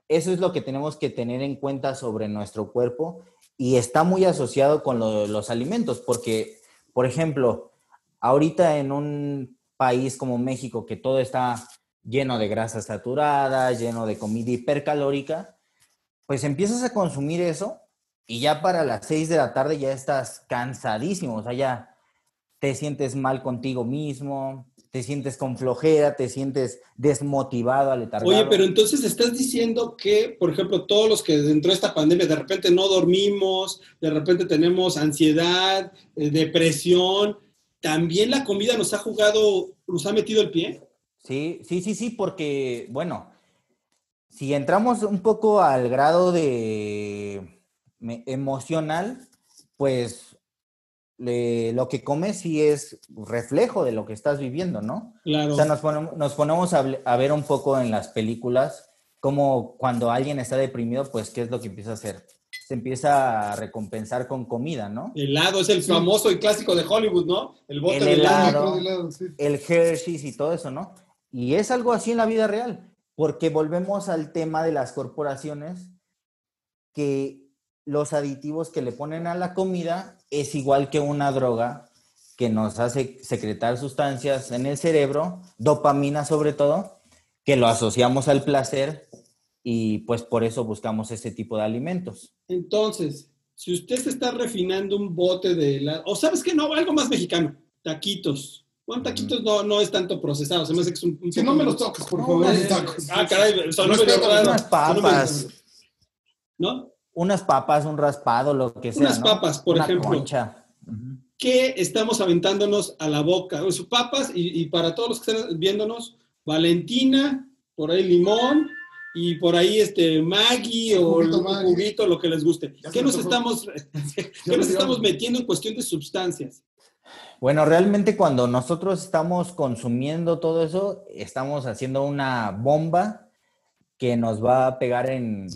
eso es lo que tenemos que tener en cuenta sobre nuestro cuerpo y está muy asociado con lo- los alimentos, porque, por ejemplo, ahorita en un país como México, que todo está lleno de grasa saturada, lleno de comida hipercalórica, pues empiezas a consumir eso y ya para las 6 de la tarde ya estás cansadísimo, o sea, ya te sientes mal contigo mismo, te sientes con flojera, te sientes desmotivado, aletargado. Oye, pero entonces estás diciendo que, por ejemplo, todos los que dentro de esta pandemia de repente no dormimos, de repente tenemos ansiedad, eh, depresión, también la comida nos ha jugado, nos ha metido el pie. Sí, sí, sí, sí, porque, bueno, si entramos un poco al grado de emocional, pues lo que comes sí es reflejo de lo que estás viviendo, ¿no? Claro. O sea, nos ponemos, nos ponemos a, a, ver un poco en las películas como cuando alguien está deprimido, pues, ¿qué es lo que empieza a hacer? Se empieza a recompensar con comida, ¿no? El helado es el sí. famoso y clásico de Hollywood, ¿no? El bote el de helado, helado sí. el Hershey's y todo eso, ¿no? Y es algo así en la vida real, porque volvemos al tema de las corporaciones que los aditivos que le ponen a la comida es igual que una droga que nos hace secretar sustancias en el cerebro, dopamina sobre todo, que lo asociamos al placer y pues por eso buscamos ese tipo de alimentos. Entonces, si usted se está refinando un bote de helado, o sabes que no, algo más mexicano, taquitos. Bueno, taquitos no, no es tanto procesado, se me hace que es un... un si no me los toques, por favor. No, tacos. Ah, caray, son unas no papas. ¿No? Unas papas, un raspado, lo que sea. Unas ¿no? papas, por Una ejemplo. Concha. ¿Qué estamos aventándonos a la boca? O sea, papas y, y, para todos los que están viéndonos, Valentina, por ahí limón y por ahí este Maggi o Juguito Maggi. juguito, lo que les guste. Ya ¿Qué nos estamos, ¿qué nos estamos metiendo en cuestión de sustancias? Bueno, realmente cuando nosotros estamos consumiendo todo eso, estamos haciendo una bomba que nos va a pegar en,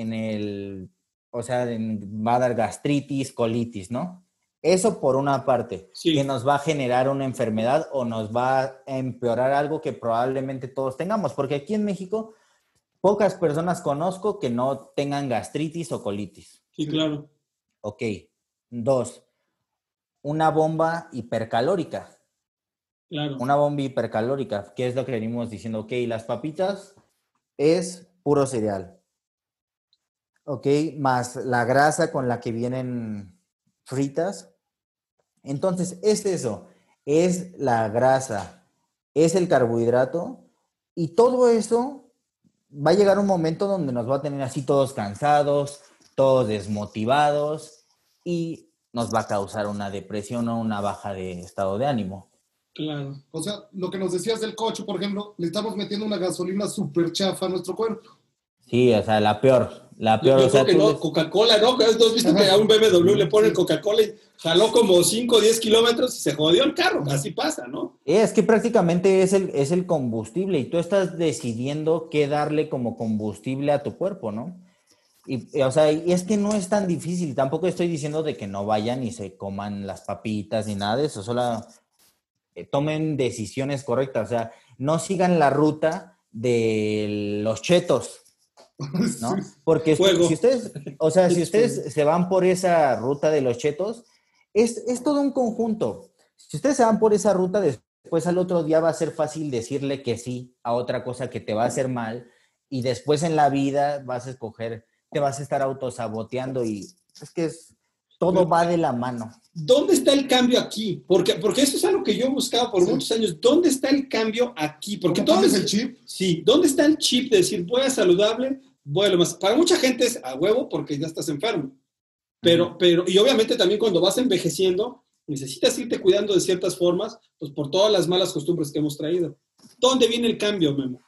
en el, o sea, en, va a dar gastritis, colitis, ¿no? Eso por una parte, Sí. que nos va a generar una enfermedad o nos va a empeorar algo que probablemente todos tengamos, porque aquí en México pocas personas conozco que no tengan gastritis o colitis. Sí, claro. Ok. Dos, una bomba hipercalórica. Claro. Una bomba hipercalórica, que es lo que venimos diciendo. Ok, las papitas es puro cereal. Ok, más la grasa con la que vienen fritas. Entonces, es eso, es la grasa, es el carbohidrato y todo eso va a llegar un momento donde nos va a tener así todos cansados, todos desmotivados y nos va a causar una depresión o una baja de estado de ánimo. Claro. O sea, lo que nos decías del coche, por ejemplo, le estamos metiendo una gasolina súper chafa a nuestro cuerpo. Sí, o sea, la peor, la peor. o sea, creo que tú no, le- Coca-Cola, ¿no? ¿No has visto que a un BMW le ponen Coca-Cola y jaló como 5 o 10 kilómetros y se jodió el carro? Así pasa, ¿no? Es que prácticamente es el, es el combustible y tú estás decidiendo qué darle como combustible a tu cuerpo, ¿no? Y, y, o sea, y es que no es tan difícil. Tampoco estoy diciendo de que no vayan y se coman las papitas ni nada de eso. Solo eh, tomen decisiones correctas. O sea, no sigan la ruta de los chetos, ¿no? Porque Fuego. si ustedes, o sea, si ustedes se van por esa ruta de los chetos, es, es todo un conjunto. Si ustedes se van por esa ruta, después al otro día va a ser fácil decirle que sí a otra cosa que te va a hacer mal y después en la vida vas a escoger, te vas a estar autosaboteando y es que es, todo va de la mano. ¿Dónde está el cambio aquí? Porque, porque eso es algo que yo he buscado por Sí. muchos años. ¿Dónde está el cambio aquí? Porque ¿Cómo todo cambias es- el chip? Sí, ¿dónde está el chip de decir voy a saludable, voy a lo más? Para mucha gente es a huevo porque ya estás enfermo. Pero, pero, y obviamente también cuando vas envejeciendo, necesitas irte cuidando de ciertas formas, pues por todas las malas costumbres que hemos traído. ¿Dónde viene el cambio, Memo?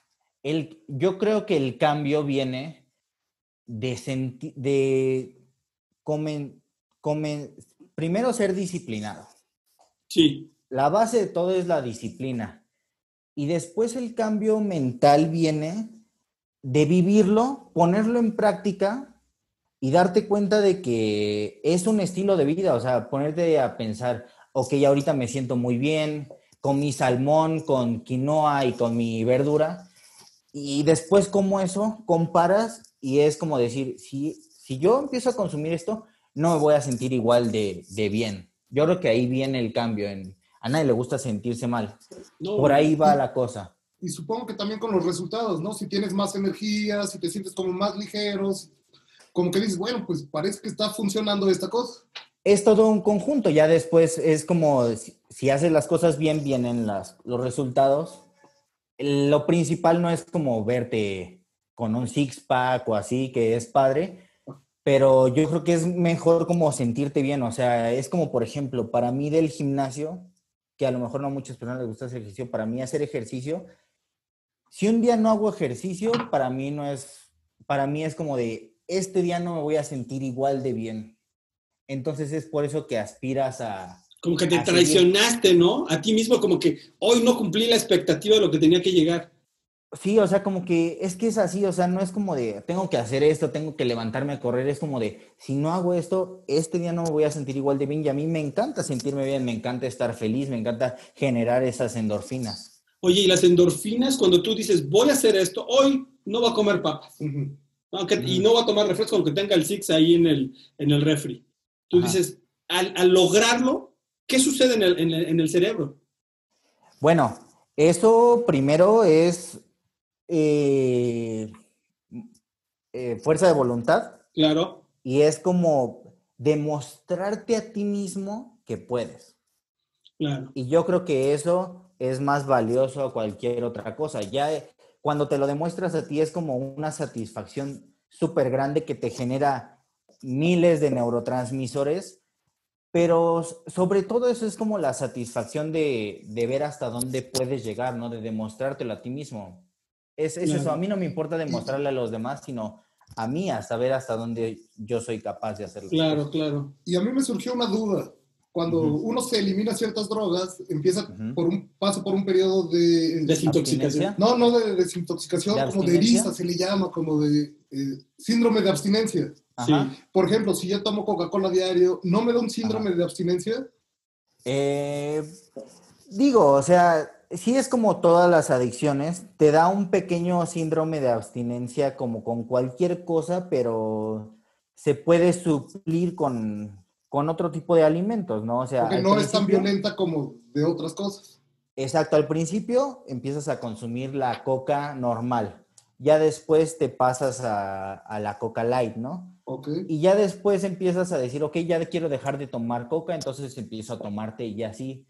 El, yo creo que el cambio viene de, de comen- comen- primero ser disciplinado. Sí, La base de todo es la disciplina. Y después el cambio mental viene de vivirlo, ponerlo en práctica y darte cuenta de que es un estilo de vida. O sea, ponerte a pensar, ok, ahorita me siento muy bien con mi salmón, con quinoa y con mi verdura. Y después como eso comparas y es como decir, si, si yo empiezo a consumir esto, no me voy a sentir igual de, de bien. Yo creo que ahí viene el cambio. En, a nadie le gusta sentirse mal. no, Por ahí va la cosa. Y supongo que también con los resultados, ¿no? Si tienes más energía, si te sientes como más ligeros, como que dices, bueno, pues parece que está funcionando esta cosa. Es todo un conjunto, ya después es como si, si haces las cosas bien, vienen las, los resultados. Lo principal no es como verte con un six-pack o así, que es padre, pero yo creo que es mejor como sentirte bien, o sea, es como, por ejemplo, para mí del gimnasio, que a lo mejor no a muchas personas les gusta hacer ejercicio, para mí hacer ejercicio, si un día no hago ejercicio, para mí no es, para mí es como de, este día no me voy a sentir igual de bien. Entonces es por eso que aspiras a... Como que te seguir- traicionaste, ¿no? A ti mismo, como que hoy no cumplí la expectativa de lo que tenía que llegar. Sí, o sea, como que es que es así, o sea, no es como de, tengo que hacer esto, tengo que levantarme a correr, es como de, si no hago esto, este día no me voy a sentir igual de bien y a mí me encanta sentirme bien, me encanta estar feliz, me encanta generar esas endorfinas. Oye, y las endorfinas, cuando tú dices, voy a hacer esto, hoy no voy a comer papas. Ujú. Aunque, Y Mm. no voy a tomar refresco, aunque tenga el Six ahí en el, en el refri. Tú Ajá. dices, al, al lograrlo, ¿qué sucede en el, en el- en el cerebro? Bueno, eso primero es eh, eh, fuerza de voluntad Claro, y es como demostrarte a ti mismo que puedes. claro. Y yo creo que eso es más valioso a cualquier otra cosa. Ya eh, cuando te lo demuestras a ti es como una satisfacción súper grande que te genera miles de neurotransmisores, pero sobre todo eso es como la satisfacción de, de ver hasta dónde puedes llegar, ¿no? De demostrártelo a ti mismo. Es, es eso, a mí no me importa demostrarle a los demás, sino a mí a saber hasta dónde yo soy capaz de hacerlo. Claro, claro. Y a mí me surgió una duda. Cuando uno se elimina ciertas drogas, empieza por un paso por un periodo de... Desintoxicación. Abstinencia. no, no de desintoxicación, ¿De como de eriza se le llama, como de eh, síndrome de abstinencia. Sí. Por ejemplo, si yo tomo Coca-Cola diario, ¿no me da un síndrome de abstinencia? Eh, digo, o sea, sí es como todas las adicciones, te da un pequeño síndrome de abstinencia como con cualquier cosa, pero se puede suplir con, con otro tipo de alimentos, ¿no? O sea, Porque no es tan violenta como de otras cosas. Exacto, al principio empiezas a consumir la coca normal, ya después te pasas a, a la coca light, ¿no? Ok. Y ya después empiezas a decir, ok, ya quiero dejar de tomar coca, entonces empiezo a tomarte y así.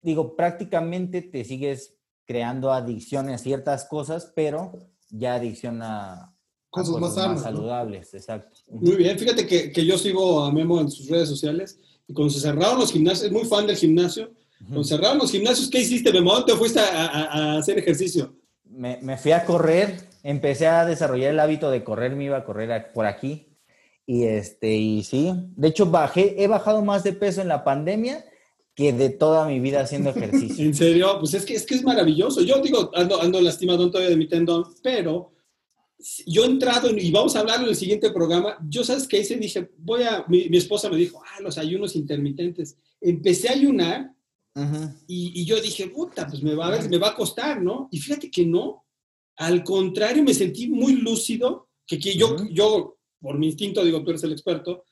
Digo, prácticamente te sigues creando adicción a ciertas cosas, pero ya adicción a, Cosas más sanas, ¿no? saludables, exacto. Muy bien, fíjate que, que yo sigo a Memo en sus redes sociales y cuando se cerraron los gimnasios, es muy fan del gimnasio, cuando cerraron los gimnasios, ¿qué hiciste, Memo? ¿Dónde te fuiste a, a- a hacer ejercicio? Me, me fui a correr, empecé a desarrollar el hábito de correr, me iba a correr a- por aquí. Y este, y sí, de hecho bajé, he bajado más de peso en la pandemia que de toda mi vida haciendo ejercicio. En serio, pues es que es, que es maravilloso. Yo digo, ando, ando lastimado todavía de mi tendón, pero yo he entrado, en- y vamos a hablarlo en el siguiente programa, yo sabes qué hice, dije, voy a, mi, mi esposa me dijo, ah, los ayunos intermitentes. Empecé a ayunar y, y yo dije, puta, pues me va, a ver, me va a costar, ¿no? Y fíjate que no. Al contrario, me sentí muy lúcido, que, que yo, yo, por mi instinto, digo, tú eres el experto,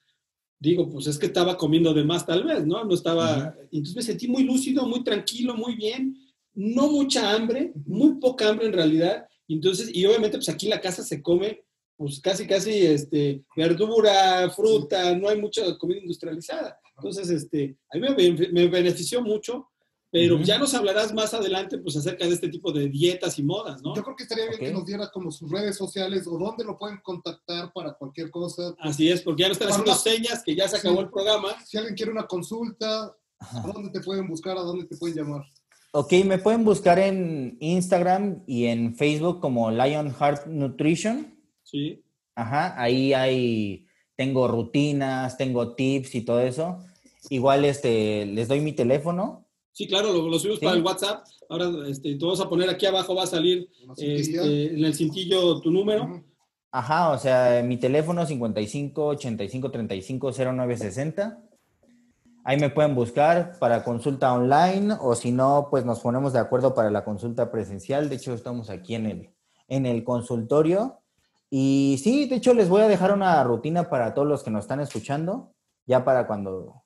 digo, pues es que estaba comiendo de más tal vez, ¿no? No estaba, entonces me sentí muy lúcido, muy tranquilo, muy bien, no mucha hambre, muy poca hambre en realidad, y entonces, y obviamente pues aquí en la casa se come pues casi, casi, este, verdura, fruta, no hay mucha comida industrializada. Entonces, este, a mí me, bene- me benefició mucho, pero ya nos hablarás más adelante, pues, acerca de este tipo de dietas y modas, ¿no? Yo creo que estaría bien que nos dieras como sus redes sociales o dónde lo pueden contactar para cualquier cosa. Así es, porque ya nos están haciendo una- señas que ya se acabó Sí. el programa. Si alguien quiere una consulta, ¿a dónde te pueden buscar? ¿A dónde te pueden llamar? Ok, me pueden buscar en Instagram y en Facebook como Lionheart Nutrition. Sí. Ajá, ahí hay, tengo rutinas, tengo tips y todo eso. Igual este, les doy mi teléfono. Sí, claro, lo, lo subimos Sí. para el WhatsApp. Ahora este, te vamos a poner aquí abajo, va a salir cintilla. este, en el cintillo tu número. Ajá, o sea, mi teléfono 55 85 35 0960. Ahí me pueden buscar para consulta online o si no, pues nos ponemos de acuerdo para la consulta presencial. De hecho, estamos aquí en el, en el consultorio. Y sí, de hecho, les voy a dejar una rutina para todos los que nos están escuchando, ya para cuando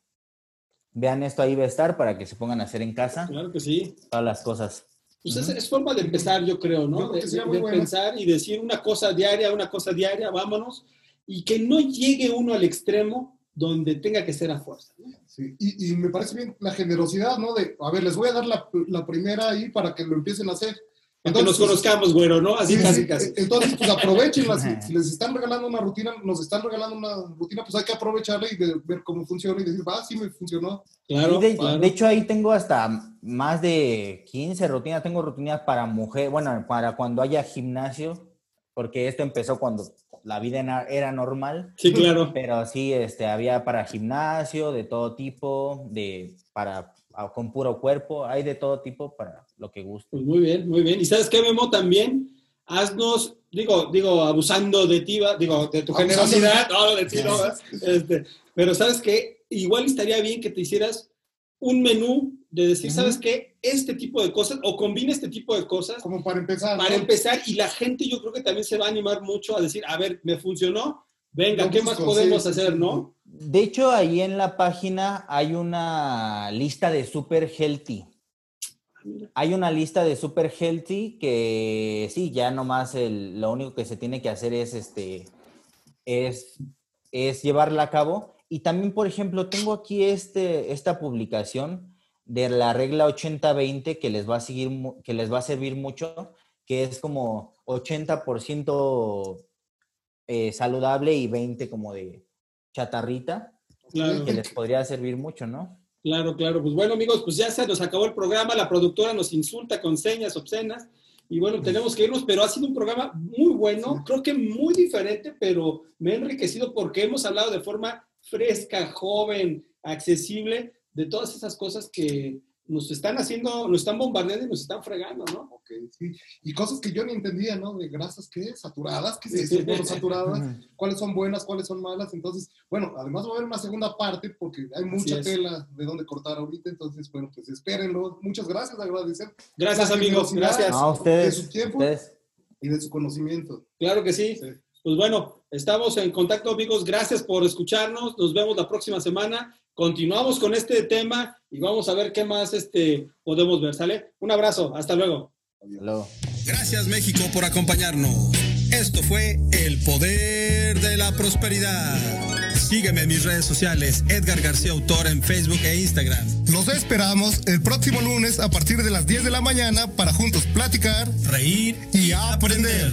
vean esto ahí va a estar, para que se pongan a hacer en casa Claro que sí. todas las cosas. Pues es, es forma de empezar, yo creo, Yo ¿no? creo que De, de- pensar y decir una cosa diaria, una cosa diaria, vámonos, y que no llegue uno al extremo donde tenga que ser a fuerza. ¿no? Sí, Y, y me parece bien la generosidad, ¿no? De, a ver, les voy a dar la, la primera ahí para que lo empiecen a hacer. Que nos conozcamos, güero, ¿no? Así Sí, casi, sí. casi. Entonces, pues aprovechenla. Si, si les están regalando una rutina, nos están regalando una rutina, pues hay que aprovecharla y de- ver cómo funciona y decir, va, sí me funcionó. Claro, de, claro. de hecho, ahí tengo hasta más de 15 rutinas. Tengo rutinas para mujer, bueno, para cuando haya gimnasio, porque esto empezó cuando la vida era- normal. Sí, claro. Pero sí, este, había para gimnasio, de todo tipo, de, para, a- con puro cuerpo, hay de todo tipo para lo que guste. Pues muy bien, muy bien. ¿Y sabes qué, Memo? También haznos, digo, digo, abusando de ti, digo, de tu generosidad, no, de ti, este, pero sabes qué, igual estaría bien que te hicieras un menú de decir. ¿sabes qué? Este tipo de cosas, o combina este tipo de cosas Como para empezar. para ¿no? empezar, y la gente yo creo que también se va a animar mucho a decir, a ver, me funcionó, venga, Lo ¿qué más podemos sí, hacer, sí. no? De hecho, ahí en la página hay una lista de super healthy. Hay una lista de super healthy que sí, ya nomás el, lo único que se tiene que hacer es este es, es llevarla a cabo. Y también, por ejemplo, tengo aquí este, esta publicación de la regla 80-20 que les va a seguir, que les va a servir mucho, que es como 80% eh, saludable y 20 como de chatarrita, Claro. que les podría servir mucho, ¿no? Claro, claro. Pues bueno, amigos, pues ya se nos acabó el programa. La productora nos insulta con señas obscenas. Y bueno, tenemos que irnos, pero ha sido un programa muy bueno, creo que muy diferente, pero me ha enriquecido porque hemos hablado de forma fresca, joven, accesible, de todas esas cosas que nos están haciendo, nos están bombardeando y nos están fregando, ¿no? Ok, sí. Y cosas que yo ni entendía, ¿no? De grasas, ¿qué? ¿Saturadas? ¿Qué es eso? Saturadas. ¿Cuáles son buenas? ¿Cuáles son malas? Entonces, bueno, además va a haber una segunda parte porque hay mucha tela de donde cortar ahorita. Entonces, bueno, pues espérenlo. Muchas gracias, agradecer. Gracias, amigos. Gracias. No, ustedes, de su tiempo. ustedes. Y de su conocimiento. Claro que sí. Sí. Pues bueno, estamos en contacto, amigos. Gracias por escucharnos. Nos vemos la próxima semana. Continuamos con este tema y vamos a ver qué más este, podemos ver. ¿Sale? Un abrazo. Hasta luego. Hasta luego. Gracias México por acompañarnos. Esto fue El Poder de la Prosperidad. Sígueme en mis redes sociales, Edgar García Autor en Facebook e Instagram. Los esperamos el próximo lunes a partir de las 10 de la mañana para juntos platicar Reír y aprender.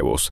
huevos.